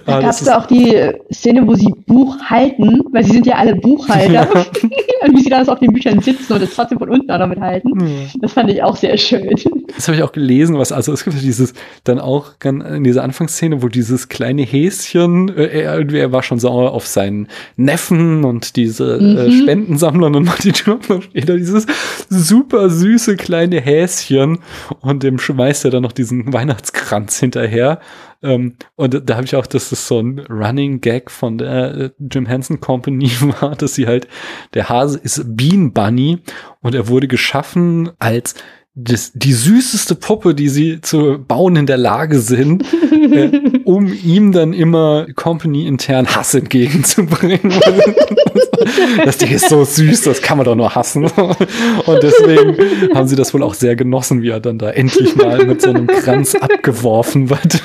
Da ah, gab es auch die Szene, wo sie Buch halten, weil sie sind ja alle Buchhalter ja. und wie sie dann auf den Büchern sitzen und es trotzdem von unten auch noch mithalten. Mhm. Das fand ich auch sehr schön. Das habe ich auch gelesen, was, also es gibt dieses, dann auch in dieser Anfangsszene, wo dieses kleine Häschen, äh, er, er war schon sauer auf seinen Neffen und diese äh, mhm. äh, Spendensammler und macht die Tür und steht da dieses super süße kleine Häschen und dem schmeißt er dann noch diesen Weihnachtskranz hinterher. Ähm, und da habe ich auch, dass das so ein Running Gag von der äh, Jim Henson Company war, dass sie halt, der Hase ist Bean Bunny und er wurde geschaffen als das, die süßeste Puppe, die sie zu bauen in der Lage sind, äh, um ihm dann immer Company intern Hass entgegenzubringen. das Ding ist so süß, das kann man doch nur hassen. Und deswegen haben sie das wohl auch sehr genossen, wie er dann da endlich mal mit so einem Kranz abgeworfen wird.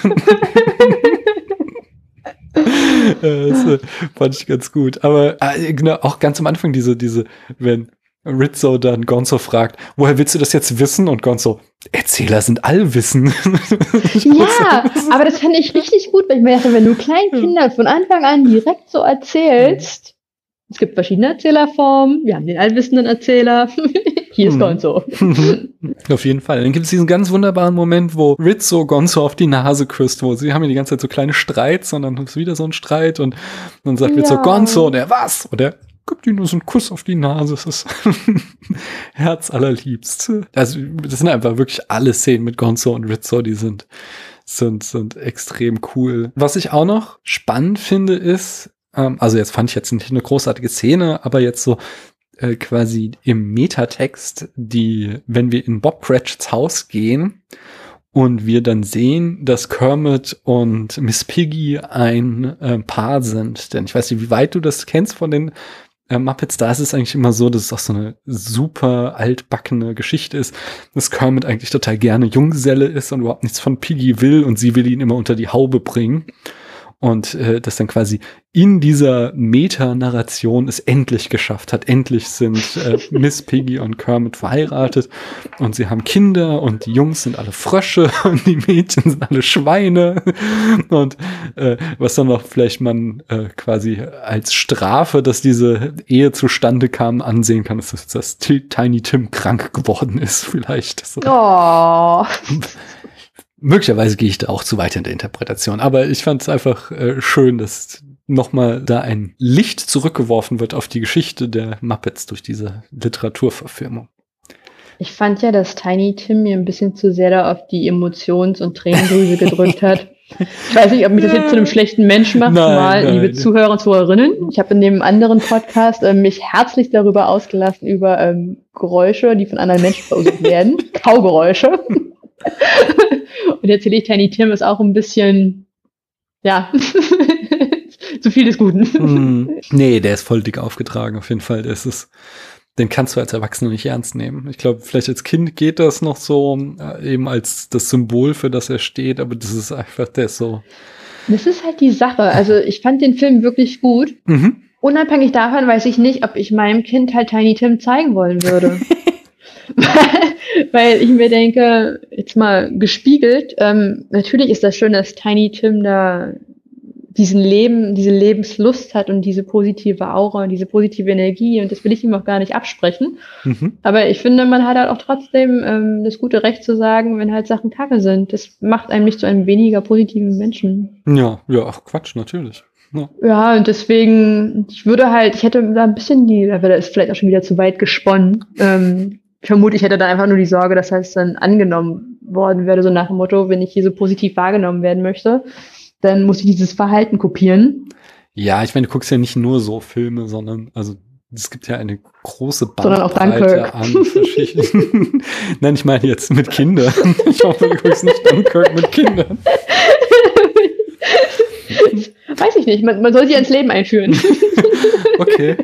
das äh, fand ich ganz gut. Aber äh, genau, auch ganz am Anfang diese, diese, wenn Rizzo dann Gonzo fragt, woher willst du das jetzt wissen? Und Gonzo, Erzähler sind allwissen. ja, aber das fand ich richtig gut, weil ich mir dachte, wenn du kleinen Kindern von Anfang an direkt so erzählst, es gibt verschiedene Erzählerformen, wir haben den allwissenden Erzähler, hier ist hm. Gonzo. auf jeden Fall. Dann gibt es diesen ganz wunderbaren Moment, wo Rizzo Gonzo auf die Nase küsst, wo sie haben ja die ganze Zeit so kleine Streits und dann ist wieder so ein Streit und dann sagt ja. Rizzo Gonzo und er was? Und er gibt ihm nur so einen Kuss auf die Nase. Das ist Herz allerliebst. Also, das sind einfach wirklich alle Szenen mit Gonzo und Rizzo, die sind, sind, sind extrem cool. Was ich auch noch spannend finde, ist, ähm, also jetzt fand ich jetzt nicht eine großartige Szene, aber jetzt so äh, quasi im Metatext, die, wenn wir in Bob Cratchits Haus gehen und wir dann sehen, dass Kermit und Miss Piggy ein äh, Paar sind. Denn ich weiß nicht, wie weit du das kennst von den äh, Muppets, da ist es eigentlich immer so, dass es auch so eine super altbackene Geschichte ist, dass Kermit eigentlich total gerne Junggeselle ist und überhaupt nichts von Piggy will und sie will ihn immer unter die Haube bringen und äh, das dann quasi in dieser Metanarration es endlich geschafft hat. Endlich sind äh, Miss Piggy und Kermit verheiratet und sie haben Kinder und die Jungs sind alle Frösche und die Mädchen sind alle Schweine und äh, was dann noch vielleicht man äh, quasi als Strafe, dass diese Ehe zustande kam, ansehen kann, ist, dass, dass Tiny Tim krank geworden ist vielleicht. Oh. Möglicherweise gehe ich da auch zu weit in der Interpretation, aber ich fand es einfach äh, schön, dass nochmal da ein Licht zurückgeworfen wird auf die Geschichte der Muppets durch diese Literaturverfilmung. Ich fand ja, dass Tiny Tim mir ein bisschen zu sehr da auf die Emotions- und Tränendrüse gedrückt hat. Ich weiß nicht, ob mich das jetzt zu einem schlechten Menschen macht, nein, mal, nein. liebe Zuhörer und Zuhörerinnen. Ich habe in dem anderen Podcast äh, mich herzlich darüber ausgelassen, über ähm, Geräusche, die von anderen Menschen verursacht werden. Kaugeräusche. Und jetzt ich Tiny Tim ist auch ein bisschen, ja, zu viel des Guten. Mm, nee, der ist voll dick aufgetragen, auf jeden Fall. Das ist, den kannst du als Erwachsener nicht ernst nehmen. Ich glaube, vielleicht als Kind geht das noch so, äh, eben als das Symbol, für das er steht, aber das ist einfach, der ist so. Das ist halt die Sache. Also ich fand den Film wirklich gut. Mhm. Unabhängig davon weiß ich nicht, ob ich meinem Kind halt Tiny Tim zeigen wollen würde. weil ich mir denke, jetzt mal gespiegelt, ähm, natürlich ist das schön, dass Tiny Tim da diesen Leben, diese Lebenslust hat und diese positive Aura und diese positive Energie und das will ich ihm auch gar nicht absprechen. Mhm. Aber ich finde, man hat halt auch trotzdem ähm, das gute Recht zu sagen, wenn halt Sachen kacke sind. Das macht einem nicht zu einem weniger positiven Menschen. Ja, ja, ach Quatsch, natürlich. Ja. ja, und deswegen, ich würde halt, ich hätte da ein bisschen die, da ist vielleicht auch schon wieder zu weit gesponnen, ähm, ich vermute, ich hätte da einfach nur die Sorge, dass halt dann angenommen worden wäre, so nach dem Motto, wenn ich hier so positiv wahrgenommen werden möchte, dann muss ich dieses Verhalten kopieren. Ja, ich meine, du guckst ja nicht nur so Filme, sondern also es gibt ja eine große Bandbreite an Geschichten. Nein, ich meine jetzt mit Kindern. Ich hoffe, du guckst nicht Dunkirk mit Kindern. Weiß ich nicht, man, man soll sie ins Leben einführen. okay.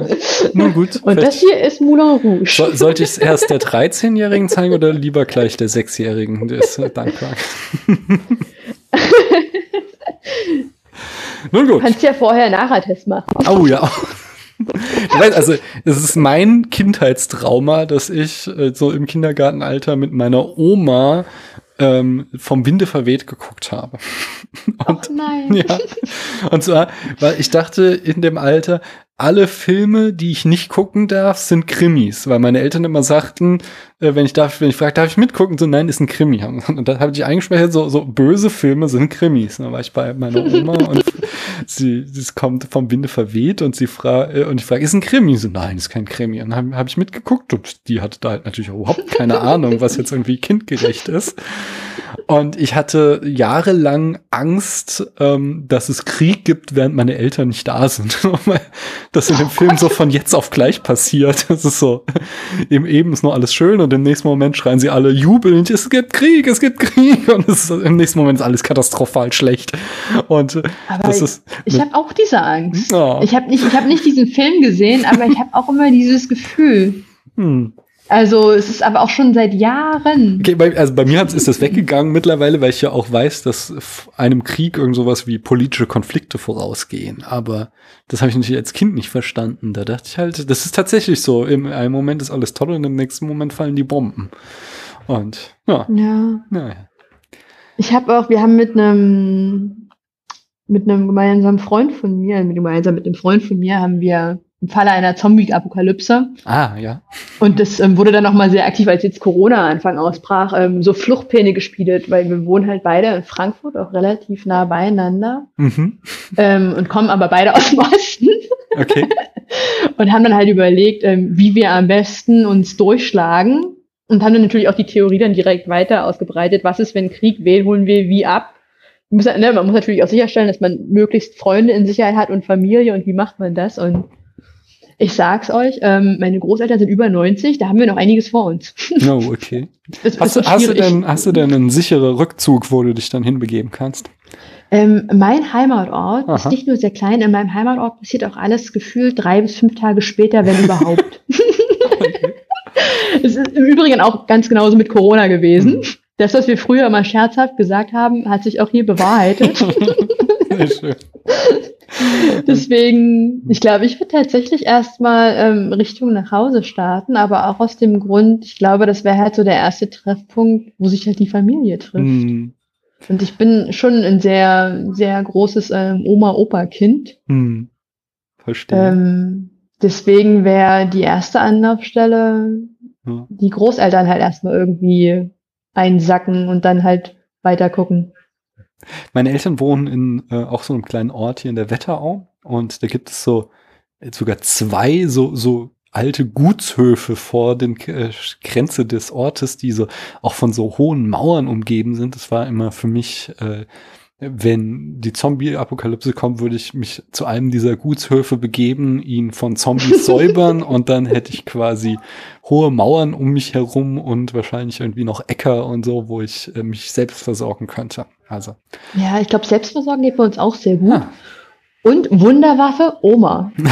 Nun gut. Und das hier ist Moulin Rouge. So, sollte ich es erst der 13-Jährigen zeigen oder lieber gleich der 6-Jährigen? Der ist äh, dankbar. Nun gut. Du kannst ja vorher Nachher-Test machen. Oh ja. Du weißt, also es ist mein Kindheitstrauma, dass ich äh, so im Kindergartenalter mit meiner Oma ähm, vom Winde verweht geguckt habe. Und, oh nein. Ja. Und zwar, weil ich dachte in dem Alter, alle Filme, die ich nicht gucken darf, sind Krimis, weil meine Eltern immer sagten, äh, wenn ich darf, wenn ich frage, darf ich mitgucken, so nein, ist ein Krimi. Und da habe ich eingespeichert, so, so böse Filme sind Krimis. Und dann war ich bei meiner Oma und sie, sie kommt vom Winde verweht und sie fragt, äh, und ich frage, ist ein Krimi? So, nein, ist kein Krimi. Und dann habe hab ich mitgeguckt und die hatte da halt natürlich überhaupt keine Ahnung, was jetzt irgendwie kindgerecht ist. Und ich hatte jahrelang Angst, ähm, dass es Krieg gibt, während meine Eltern nicht da sind. Das in dem oh Film so von jetzt auf gleich passiert. Das ist so, eben eben ist noch alles schön und im nächsten Moment schreien sie alle jubelnd, es gibt Krieg, es gibt Krieg und ist, im nächsten Moment ist alles katastrophal schlecht. Und aber das ist. Ich habe auch diese Angst. Oh. Ich habe nicht, ich habe nicht diesen Film gesehen, aber ich habe auch immer dieses Gefühl. Hm. Also es ist aber auch schon seit Jahren. Okay, bei, also bei mir hat, ist das weggegangen mittlerweile, weil ich ja auch weiß, dass einem Krieg irgend sowas wie politische Konflikte vorausgehen. Aber das habe ich natürlich als Kind nicht verstanden. Da dachte ich halt, das ist tatsächlich so. Im einen Moment ist alles toll und im nächsten Moment fallen die Bomben. Und ja. Ja. Naja. Ich habe auch, wir haben mit einem mit einem gemeinsamen Freund von mir, mit gemeinsam mit einem Freund von mir haben wir im Falle einer Zombie-Apokalypse. Ah, ja. Und das ähm, wurde dann nochmal sehr aktiv, als jetzt Corona Anfang ausbrach, ähm, so Fluchtpläne gespielt, weil wir wohnen halt beide in Frankfurt, auch relativ nah beieinander. Mhm. Ähm, und kommen aber beide aus dem Osten. Okay. und haben dann halt überlegt, ähm, wie wir am besten uns durchschlagen. Und haben dann natürlich auch die Theorie dann direkt weiter ausgebreitet. Was ist, wenn Krieg, wen holen wir wie ab? Man muss, ne, man muss natürlich auch sicherstellen, dass man möglichst Freunde in Sicherheit hat und Familie und wie macht man das? Und Ich sag's euch, ähm, meine Großeltern sind über 90, da haben wir noch einiges vor uns. Oh, okay. hast, du, hast, du denn, hast du denn einen sicheren Rückzug, wo du dich dann hinbegeben kannst? Ähm, mein Heimatort Aha. ist nicht nur sehr klein, in meinem Heimatort passiert auch alles gefühlt drei bis fünf Tage später, wenn überhaupt. Es ist im Übrigen auch ganz genauso mit Corona gewesen. Mhm. Das, was wir früher immer scherzhaft gesagt haben, hat sich auch hier bewahrheitet. Sehr schön. Deswegen, ich glaube, ich würde tatsächlich erstmal ähm, Richtung nach Hause starten, aber auch aus dem Grund, ich glaube, das wäre halt so der erste Treffpunkt, wo sich halt die Familie trifft. Mm. Und ich bin schon ein sehr, sehr großes ähm, Oma-Opa-Kind. Mm. Verstehe. Ähm, deswegen wäre die erste Anlaufstelle ja. die Großeltern halt erstmal irgendwie einsacken und dann halt weiter gucken. Meine Eltern wohnen in äh, auch so einem kleinen Ort hier in der Wetterau und da gibt es so äh, sogar zwei so so alte Gutshöfe vor den äh, Grenze des Ortes, die so auch von so hohen Mauern umgeben sind. Das war immer für mich äh, wenn die Zombie-Apokalypse kommt, würde ich mich zu einem dieser Gutshöfe begeben, ihn von Zombies säubern und dann hätte ich quasi hohe Mauern um mich herum und wahrscheinlich irgendwie noch Äcker und so, wo ich äh, mich selbst versorgen könnte. Also. Ja, ich glaube, Selbstversorgen geht bei uns auch sehr gut. Ah. Und Wunderwaffe Oma.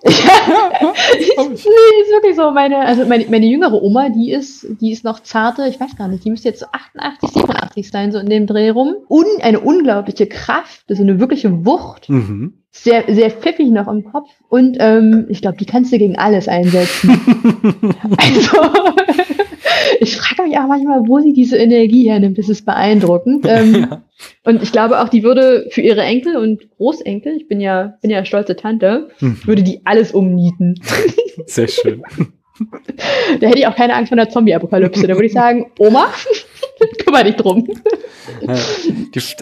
ja, nee, ist wirklich so. Meine, also meine, meine jüngere Oma, die ist, die ist noch zarte, ich weiß gar nicht, die müsste jetzt so 88, 87 sein, so in dem Dreh rum. Und eine unglaubliche Kraft, also eine wirkliche Wucht. Mhm. Sehr, sehr pfiffig noch im Kopf. Und ähm, ich glaube, die kannst du gegen alles einsetzen. also, ich frage mich auch manchmal, wo sie diese Energie hernimmt. Das ist beeindruckend. Ähm, ja. Und ich glaube auch, die würde für ihre Enkel und Großenkel, ich bin ja, bin ja stolze Tante, mhm. würde die alles umnieten. Sehr schön. Da hätte ich auch keine Angst vor der Zombie-Apokalypse. Da würde ich sagen, Oma, kümmere dich drum.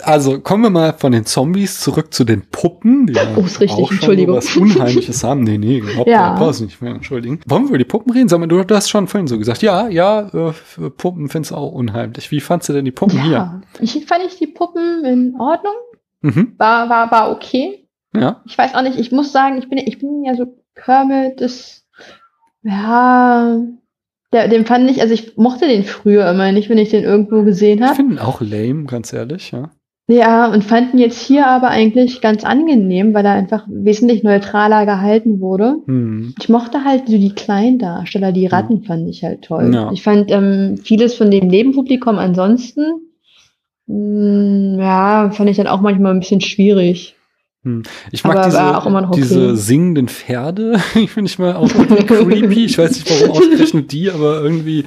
Also kommen wir mal von den Zombies zurück zu den Puppen, die oh, ist richtig, auch schon Entschuldigung. was Unheimliches haben. Nee, nee, überhaupt ja. brauchst nicht mehr, entschuldigen. Wollen wir über die Puppen reden? Sag mal, du, du hast schon vorhin so gesagt, ja, ja, äh, Puppen findest du auch unheimlich. Wie fandst du denn die Puppen ja, hier? Ich fand ich die Puppen in Ordnung. Mhm. War, war, war okay. Ja. Ich weiß auch nicht, ich muss sagen, ich bin, ich bin ja so Kermit, das, ja, der, den fand ich, also ich mochte den früher immer nicht, wenn ich den irgendwo gesehen habe. Ich finde ihn auch lame, ganz ehrlich, ja. Ja, und fand ihn jetzt hier aber eigentlich ganz angenehm, weil er einfach wesentlich neutraler gehalten wurde. Hm. Ich mochte halt so die kleinen Darsteller, die Ratten hm. fand ich halt toll. Ja. Ich fand ähm, vieles von dem Nebenpublikum ansonsten, mh, hm, ja, fand ich dann auch manchmal ein bisschen schwierig. Hm. Ich mag diese, diese singenden Pferde. ich finde ich mal auch creepy. Ich weiß nicht, warum ausgerechnet die, aber irgendwie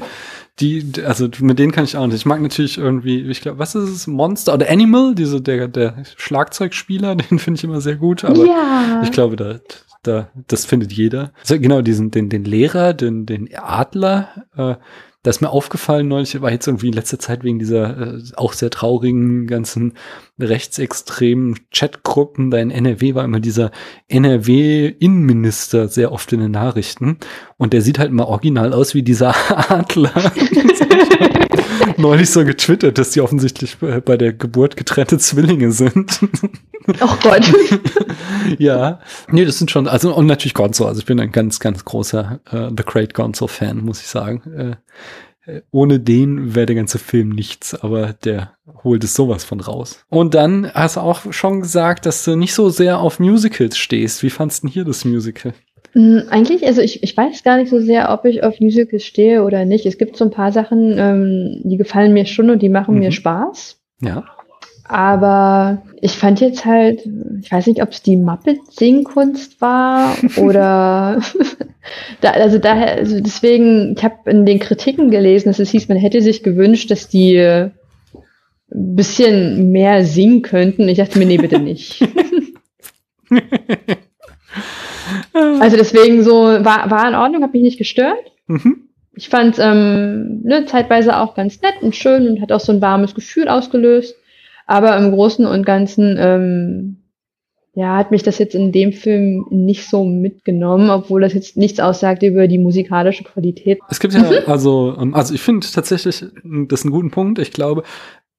die, also mit denen kann ich auch nicht. Ich mag natürlich irgendwie, ich glaube, was ist es? Monster oder Animal, diese, der, der Schlagzeugspieler, den finde ich immer sehr gut, aber ja. ich glaube, da, da, das findet jeder. Also genau, diesen, den, den Lehrer, den, den Adler, äh, da ist mir aufgefallen neulich, war jetzt irgendwie in letzter Zeit wegen dieser äh, auch sehr traurigen ganzen rechtsextremen Chatgruppen, da in NRW war immer dieser NRW-Innenminister sehr oft in den Nachrichten und der sieht halt immer original aus wie dieser Adler. neulich so getwittert, dass die offensichtlich bei der Geburt getrennte Zwillinge sind. Oh Gott. ja. Nee, das sind schon, also und natürlich Gonzo. Also ich bin ein ganz, ganz großer äh, The Great Gonzo-Fan, muss ich sagen. Äh, äh, ohne den wäre der ganze Film nichts, aber der holt es sowas von raus. Und dann hast du auch schon gesagt, dass du nicht so sehr auf Musicals stehst. Wie fandst du denn hier das Musical? Hm, eigentlich, also ich, ich weiß gar nicht so sehr, ob ich auf Musicals stehe oder nicht. Es gibt so ein paar Sachen, ähm, die gefallen mir schon und die machen mhm. mir Spaß. Ja. Aber ich fand jetzt halt, ich weiß nicht, ob es die Muppet-Singkunst war oder da, also daher, also deswegen, ich habe in den Kritiken gelesen, dass es hieß, man hätte sich gewünscht, dass die ein bisschen mehr singen könnten. Ich dachte mir, nee, bitte nicht. also deswegen so, war, war in Ordnung, hat mich nicht gestört. Mhm. Ich fand ähm, ne, zeitweise auch ganz nett und schön und hat auch so ein warmes Gefühl ausgelöst. Aber im Großen und Ganzen, ähm, ja, hat mich das jetzt in dem Film nicht so mitgenommen, obwohl das jetzt nichts aussagt über die musikalische Qualität. Es gibt ja, also, ähm, also ich finde tatsächlich, das ist ein guter Punkt. Ich glaube,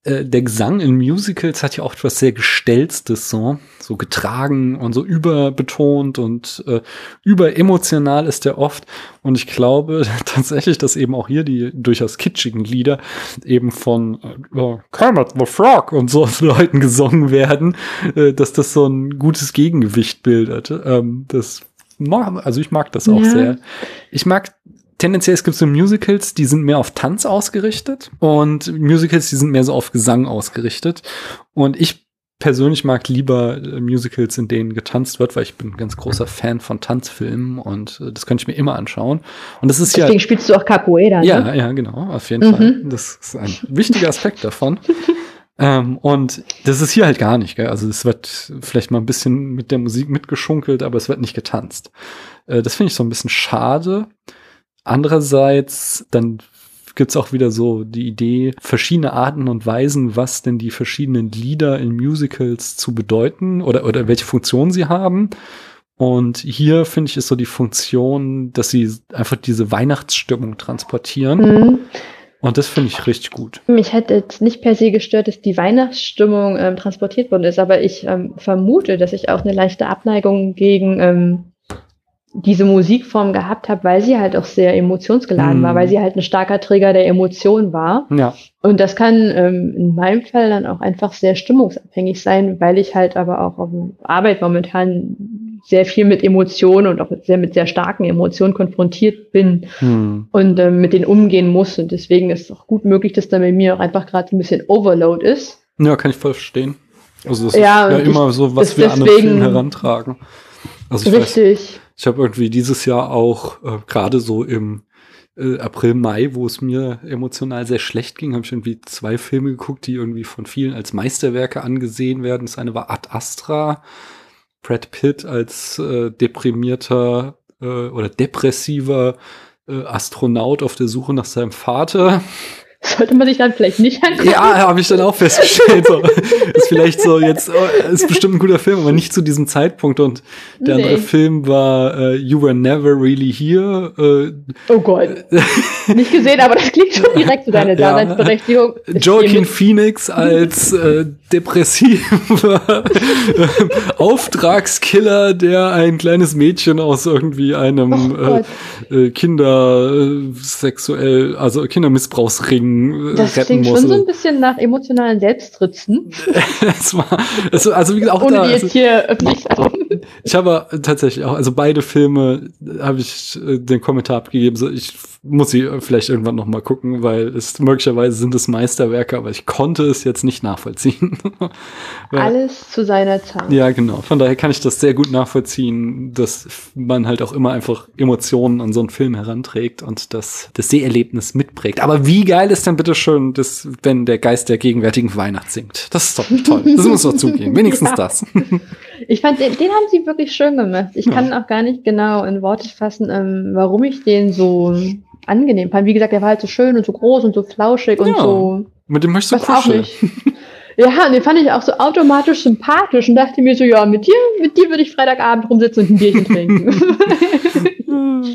äh, der Gesang in Musicals hat ja auch etwas sehr Gestellstes, so, so getragen und so überbetont und äh, überemotional ist der oft. Und ich glaube tatsächlich, dass eben auch hier die durchaus kitschigen Lieder eben von äh, Kermit the Frog und so Leuten gesungen werden, äh, dass das so ein gutes Gegengewicht bildet. Ähm, das also ich mag das auch ja. sehr. Ich mag tendenziell es gibt so Musicals, die sind mehr auf Tanz ausgerichtet und Musicals, die sind mehr so auf Gesang ausgerichtet. Und ich persönlich mag lieber äh, Musicals, in denen getanzt wird, weil ich bin ein ganz großer Fan von Tanzfilmen und äh, das könnte ich mir immer anschauen. Und das ist Deswegen ja. spielst du auch Capoeira. Ja, ne? ja, genau, auf jeden mhm. Fall. Das ist ein wichtiger Aspekt davon. Ähm, und das ist hier halt gar nicht, gell? Also es wird vielleicht mal ein bisschen mit der Musik mitgeschunkelt, aber es wird nicht getanzt. Äh, das finde ich so ein bisschen schade. Andererseits, dann gibt's auch wieder so die Idee, verschiedene Arten und Weisen, was denn die verschiedenen Lieder in Musicals zu bedeuten oder, oder welche Funktion sie haben. Und hier finde ich ist so die Funktion, dass sie einfach diese Weihnachtsstimmung transportieren. Mhm. Und das finde ich richtig gut. Mich hätte jetzt nicht per se gestört, dass die Weihnachtsstimmung ähm, transportiert worden ist, aber ich ähm, vermute, dass ich auch eine leichte Abneigung gegen ähm, diese Musikform gehabt habe, weil sie halt auch sehr emotionsgeladen mm. war, weil sie halt ein starker Träger der Emotion war. Ja. Und das kann ähm, in meinem Fall dann auch einfach sehr stimmungsabhängig sein, weil ich halt aber auch auf Arbeit momentan sehr viel mit Emotionen und auch sehr mit sehr starken Emotionen konfrontiert bin mm. und ähm, mit denen umgehen muss. Und deswegen ist es auch gut möglich, dass da bei mir auch einfach gerade ein bisschen Overload ist. Ja, kann ich voll verstehen. Also das ja, ist ja immer so, was wir an den Film herantragen. Also richtig. Weiß, ich habe irgendwie dieses Jahr auch äh, gerade so im äh, April, Mai, wo es mir emotional sehr schlecht ging, habe ich irgendwie zwei Filme geguckt, die irgendwie von vielen als Meisterwerke angesehen werden. Das eine war Ad Astra, Brad Pitt als äh, deprimierter äh, oder depressiver äh, Astronaut auf der Suche nach seinem Vater. Sollte man sich dann vielleicht nicht angucken? Ja, habe ich dann auch festgestellt. So, ist vielleicht so jetzt, oh, ist bestimmt ein guter Film, aber nicht zu diesem Zeitpunkt. Und der nee. andere Film war uh, You Were Never Really Here. Uh, oh Gott. nicht gesehen, aber das klingt schon direkt zu deiner Daseinsberechtigung. Joaquin Phoenix als äh, depressiver Auftragskiller, der ein kleines Mädchen aus irgendwie einem oh äh, äh, Kinder äh, sexuell, also Kindermissbrauchsring äh, das retten klingt muss. schon so ein bisschen nach emotionalen Selbstritzen. es war, also, also wie gesagt, auch Ohne da. Die jetzt also, hier öffentlich ich habe tatsächlich auch, also beide Filme habe ich äh, den Kommentar abgegeben, so ich muss sie vielleicht irgendwann noch mal gucken, weil es möglicherweise sind es Meisterwerke, aber ich konnte es jetzt nicht nachvollziehen. weil, Alles zu seiner Zeit. Ja, genau. Von daher kann ich das sehr gut nachvollziehen, dass man halt auch immer einfach Emotionen an so einen Film heranträgt und das, das Seherlebnis mitprägt. Aber wie geil ist denn bitte schön, dass, wenn der Geist der gegenwärtigen Weihnacht singt? Das ist doch toll. Das muss doch zugehen. Wenigstens ja. das. Ich fand, den, den, haben sie wirklich schön gemacht. Ich ja. kann auch gar nicht genau in Worte fassen, ähm, warum ich den so angenehm fand. Wie gesagt, der war halt so schön und so groß und so flauschig ja, und so. Mit dem möchtest du kuscheln. Ja, und den fand ich auch so automatisch sympathisch und dachte mir so, ja, mit dir, mit dir würde ich Freitagabend rumsitzen und ein Bierchen trinken.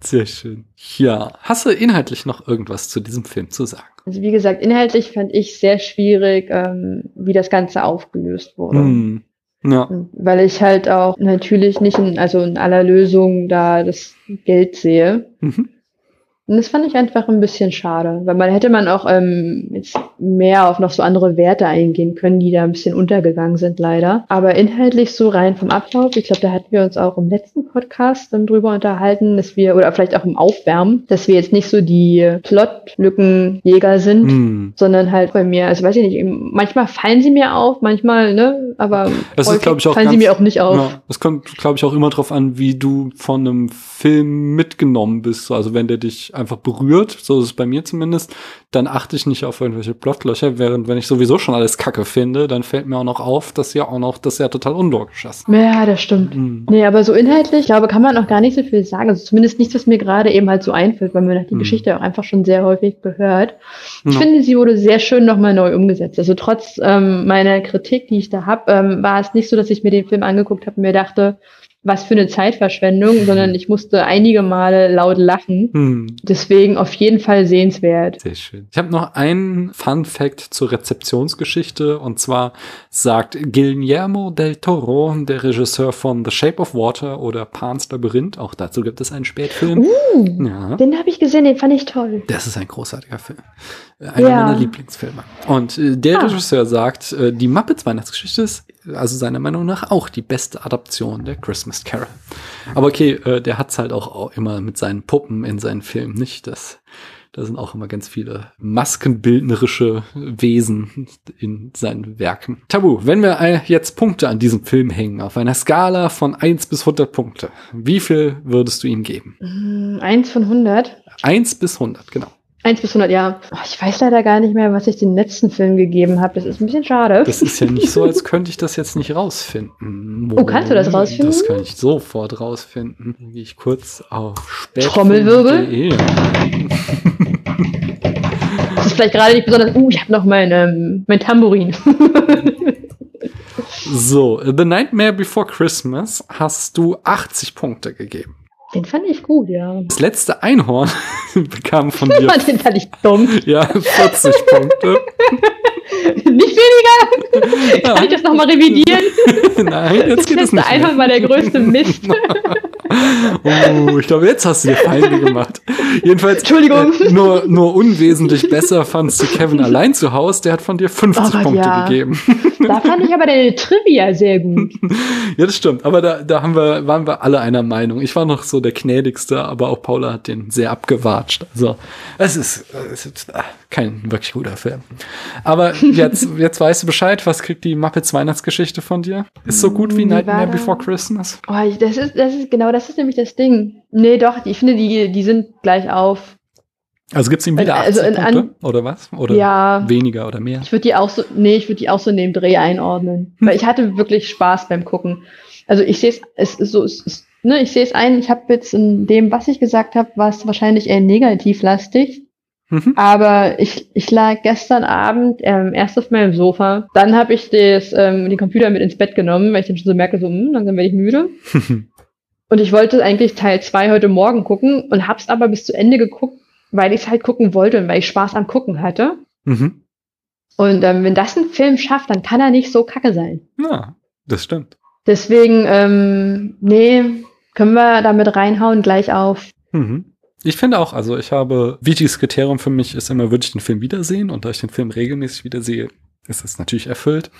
Sehr schön. Ja, hast du inhaltlich noch irgendwas zu diesem Film zu sagen? Also wie gesagt, inhaltlich fand ich sehr schwierig, ähm, wie das Ganze aufgelöst wurde. Mm. Ja. Weil ich halt auch natürlich nicht in, also in aller Lösung da das Geld sehe. Mhm. Und das fand ich einfach ein bisschen schade, weil man hätte man auch ähm, jetzt mehr auf noch so andere Werte eingehen können, die da ein bisschen untergegangen sind, leider. Aber inhaltlich so rein vom Ablauf, ich glaube, da hatten wir uns auch im letzten Podcast dann drüber unterhalten, dass wir, oder vielleicht auch im Aufwärmen, dass wir jetzt nicht so die Plotlückenjäger sind, mm. sondern halt bei mir, also weiß ich nicht, manchmal fallen sie mir auf, manchmal, ne, aber das ist, ich, auch fallen ganz, sie mir auch nicht auf. Ja, das kommt, glaube ich, auch immer drauf an, wie du von einem Film mitgenommen bist. Also wenn der dich einfach berührt, so ist es bei mir zumindest, dann achte ich nicht auf irgendwelche Plotlöcher, während wenn ich sowieso schon alles Kacke finde, dann fällt mir auch noch auf, dass ja auch noch, dass ja total unlogisch ist. Ja, das stimmt. Mhm. Nee, aber so inhaltlich, ich glaube, kann man auch gar nicht so viel sagen. Also zumindest nichts, was mir gerade eben halt so einfällt, weil man die mhm. Geschichte auch einfach schon sehr häufig gehört. Ich ja. finde, sie wurde sehr schön nochmal neu umgesetzt. Also trotz ähm, meiner Kritik, die ich da habe, ähm, war es nicht so, dass ich mir den Film angeguckt habe und mir dachte, was für eine Zeitverschwendung, sondern ich musste einige Male laut lachen. Hm. Deswegen auf jeden Fall sehenswert. Sehr schön. Ich habe noch einen Fun Fact zur Rezeptionsgeschichte und zwar sagt Guillermo del Toro, der Regisseur von The Shape of Water oder Pan's Labyrinth, auch dazu gibt es einen Spätfilm. Uh, Ja. Den habe ich gesehen, den fand ich toll. Das ist ein großartiger Film. Äh, Einer Ja. meiner Lieblingsfilme. Und äh, der Ah. Regisseur sagt, äh, die Muppets Weihnachtsgeschichte ist also seiner Meinung nach auch die beste Adaption der Christmas Carol. Aber okay, äh, der hat's halt auch, immer mit seinen Puppen in seinen Filmen, nicht? Das, da sind auch immer ganz viele maskenbildnerische Wesen in seinen Werken. Tabu, wenn wir jetzt Punkte an diesem Film hängen, auf einer Skala von 1 bis 100 Punkte, wie viel würdest du ihm geben? Mm, Eins von 100. 1 bis 100, genau. Eins bis 100, ja. Oh, ich weiß leider gar nicht mehr, was ich den letzten Film gegeben habe. Das ist ein bisschen schade. Das ist ja nicht so, als könnte ich das jetzt nicht rausfinden. Oh, kannst du das rausfinden? Das kann ich sofort rausfinden. Dann gehe ich kurz auf spätfilm.de. Trommelwirbel? Das ist vielleicht gerade nicht besonders. Uh, ich habe noch mein, ähm, mein Tambourin. So, The Nightmare Before Christmas hast du 80 Punkte gegeben. Den fand ich gut, ja. Das letzte Einhorn bekam von dir Den fand ich dumm. ja 40 Punkte. Nicht weniger. Kann ich das nochmal revidieren? Nein, jetzt geht es Das nicht. einfach Mehr. mal der größte Mist. Oh, ich glaube, jetzt hast du dir Feinde gemacht. Jedenfalls Entschuldigung. Äh, nur, nur unwesentlich besser fandst du Kevin allein zu Hause. Der hat von dir 50 Oh Punkte ja. gegeben. Da fand ich aber deine Trivia sehr gut. Ja, das stimmt. Aber da, da haben wir, waren wir alle einer Meinung. Ich war noch so der gnädigste, aber auch Paula hat den sehr abgewatscht. Also, es ist, es ist ah, kein wirklich guter Film. Aber jetzt, jetzt weißt du Bescheid. Was kriegt die Muppets Weihnachtsgeschichte von dir? Ist so gut wie war Nightmare? Before Christmas? Oh, das ist, das ist, genau, das ist nämlich das Ding. Nee, doch, ich finde, die, die sind gleich auf. Also gibt's ihm wieder 80 Also Punkte? Oder was? Oder Ja. weniger oder mehr? Ich würde die auch so, nee, ich würde die auch so in dem Dreh einordnen. Hm. Weil ich hatte wirklich Spaß beim Gucken. Also ich sehe es, es ist so, es ist, ne, ich sehe es ein, ich habe jetzt in dem, was ich gesagt habe, war es wahrscheinlich eher negativlastig. Mhm. Aber ich, ich lag gestern Abend ähm, erst auf meinem Sofa. Dann habe ich das, ähm, den Computer mit ins Bett genommen, weil ich dann schon so merke, so, hm, langsam werde ich müde. Und ich wollte eigentlich Teil 2 heute Morgen gucken und hab's aber bis zu Ende geguckt, weil ich es halt gucken wollte und weil ich Spaß am Gucken hatte. mhm. Und ähm, wenn das ein Film schafft, dann kann er nicht so kacke sein. Ja, das stimmt. Deswegen, ähm, nee, können wir damit reinhauen gleich auf. Mhm. Ich finde auch, also ich habe, wichtiges Kriterium für mich ist immer, würde ich den Film wiedersehen und da ich den Film regelmäßig wiedersehe, ist es natürlich erfüllt.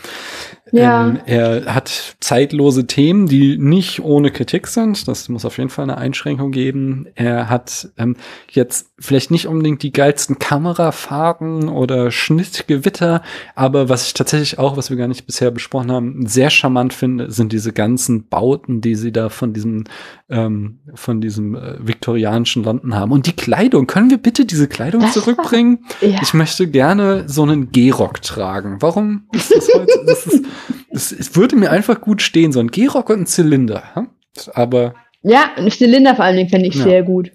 Ja. Ähm, er hat zeitlose Themen, die nicht ohne Kritik sind. Das muss auf jeden Fall eine Einschränkung geben. Er hat ähm, jetzt vielleicht nicht unbedingt die geilsten Kamerafahrten oder Schnittgewitter, aber was ich tatsächlich auch, was wir gar nicht bisher besprochen haben, sehr charmant finde, sind diese ganzen Bauten, die sie da von diesem ähm, von diesem äh, viktorianischen London haben. Und die Kleidung, können wir bitte diese Kleidung Das war- zurückbringen? Ja. Ich möchte gerne so einen Gehrock tragen. Warum ist das heute? Das ist, das, es würde mir einfach gut stehen, so ein Gehrock und ein Zylinder. hm? Aber Ja, ein Zylinder vor allen Dingen fände ich Ja. sehr gut.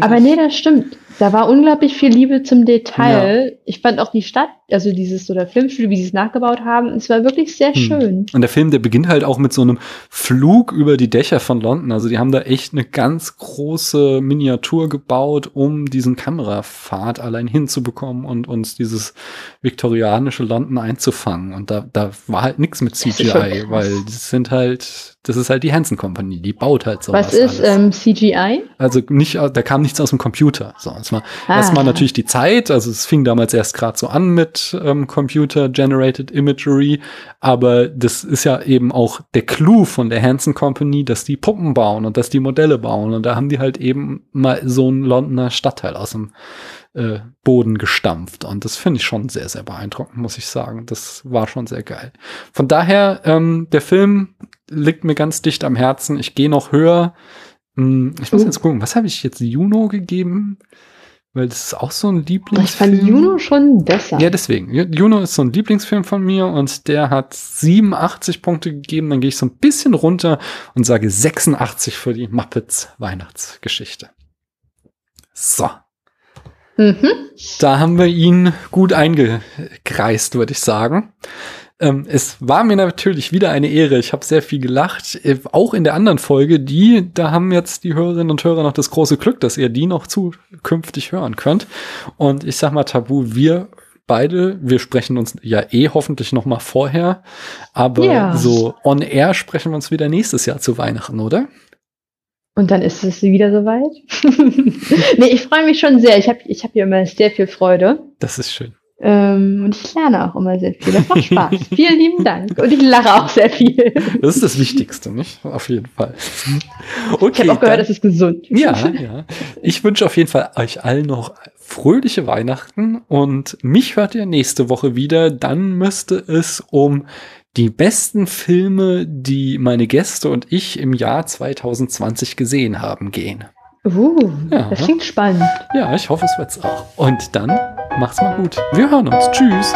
Aber nee, das stimmt. Da war unglaublich viel Liebe zum Detail. Ich fand auch die Stadt, also dieses so der Filmstudio, wie sie es nachgebaut haben, es war wirklich sehr Hm. schön. Und der Film, der beginnt halt auch mit so einem Flug über die Dächer von London. Also die haben da echt eine ganz große Miniatur gebaut, um diesen Kamerapfad allein hinzubekommen und uns dieses viktorianische London einzufangen. Und da, da war halt nichts mit CGI, weil das sind halt, das ist halt die Hansen Company, die baut halt sowas. Was ist alles. ähm, CGI? Also nicht, da kam nichts aus dem Computer. So, war Ah. erstmal natürlich die Zeit. Also es fing damals erst gerade so an mit ähm, Computer-Generated Imagery. Aber das ist ja eben auch der Clou von der Hansen Company, dass die Puppen bauen und dass die Modelle bauen. Und da haben die halt eben mal so einen Londoner Stadtteil aus dem äh, Boden gestampft. Und das finde ich schon sehr, sehr beeindruckend, muss ich sagen. Das war schon sehr geil. Von daher, ähm, der Film liegt mir ganz dicht am Herzen. Ich gehe noch höher. Hm, Ich muss Uh. jetzt gucken, was habe ich jetzt Juno gegeben? Weil das ist auch so ein Ich Lieblingsfilm. fand Juno schon besser. Ja, deswegen. Ju- Juno ist so ein Lieblingsfilm von mir und der hat 87 Punkte gegeben. Dann gehe ich so ein bisschen runter und sage 86 für die Muppets Weihnachtsgeschichte. So, Mhm. da haben wir ihn gut eingekreist, würde ich sagen. Ähm, es war mir natürlich wieder eine Ehre. Ich habe sehr viel gelacht. Äh, auch in der anderen Folge, die, da haben jetzt die Hörerinnen und Hörer noch das große Glück, dass ihr die noch zukünftig hören könnt. Und ich sag mal, Tabu, wir beide, wir sprechen uns ja eh hoffentlich noch mal vorher, aber ja. so on air sprechen wir uns wieder nächstes Jahr zu Weihnachten, oder? Und dann ist es wieder soweit. nee, ich freue mich schon sehr. Ich habe ich hab hier immer sehr viel Freude. Das ist schön. Ähm, und ich lerne auch immer sehr viel. Das macht Spaß. Vielen lieben Dank. Und ich lache auch sehr viel. Das ist das Wichtigste, nicht? Auf jeden Fall. Okay, ich habe auch gehört, dann, das ist gesund. Ja, ja. Ich wünsche auf jeden Fall euch allen noch fröhliche Weihnachten und mich hört ihr nächste Woche wieder. Dann müsste es um die besten Filme, die meine Gäste und ich im Jahr 2020 gesehen haben, gehen. Uh, ja. das klingt spannend. Ja, ich hoffe, es wird's auch. Und dann macht's mal gut. Wir hören uns. Tschüss.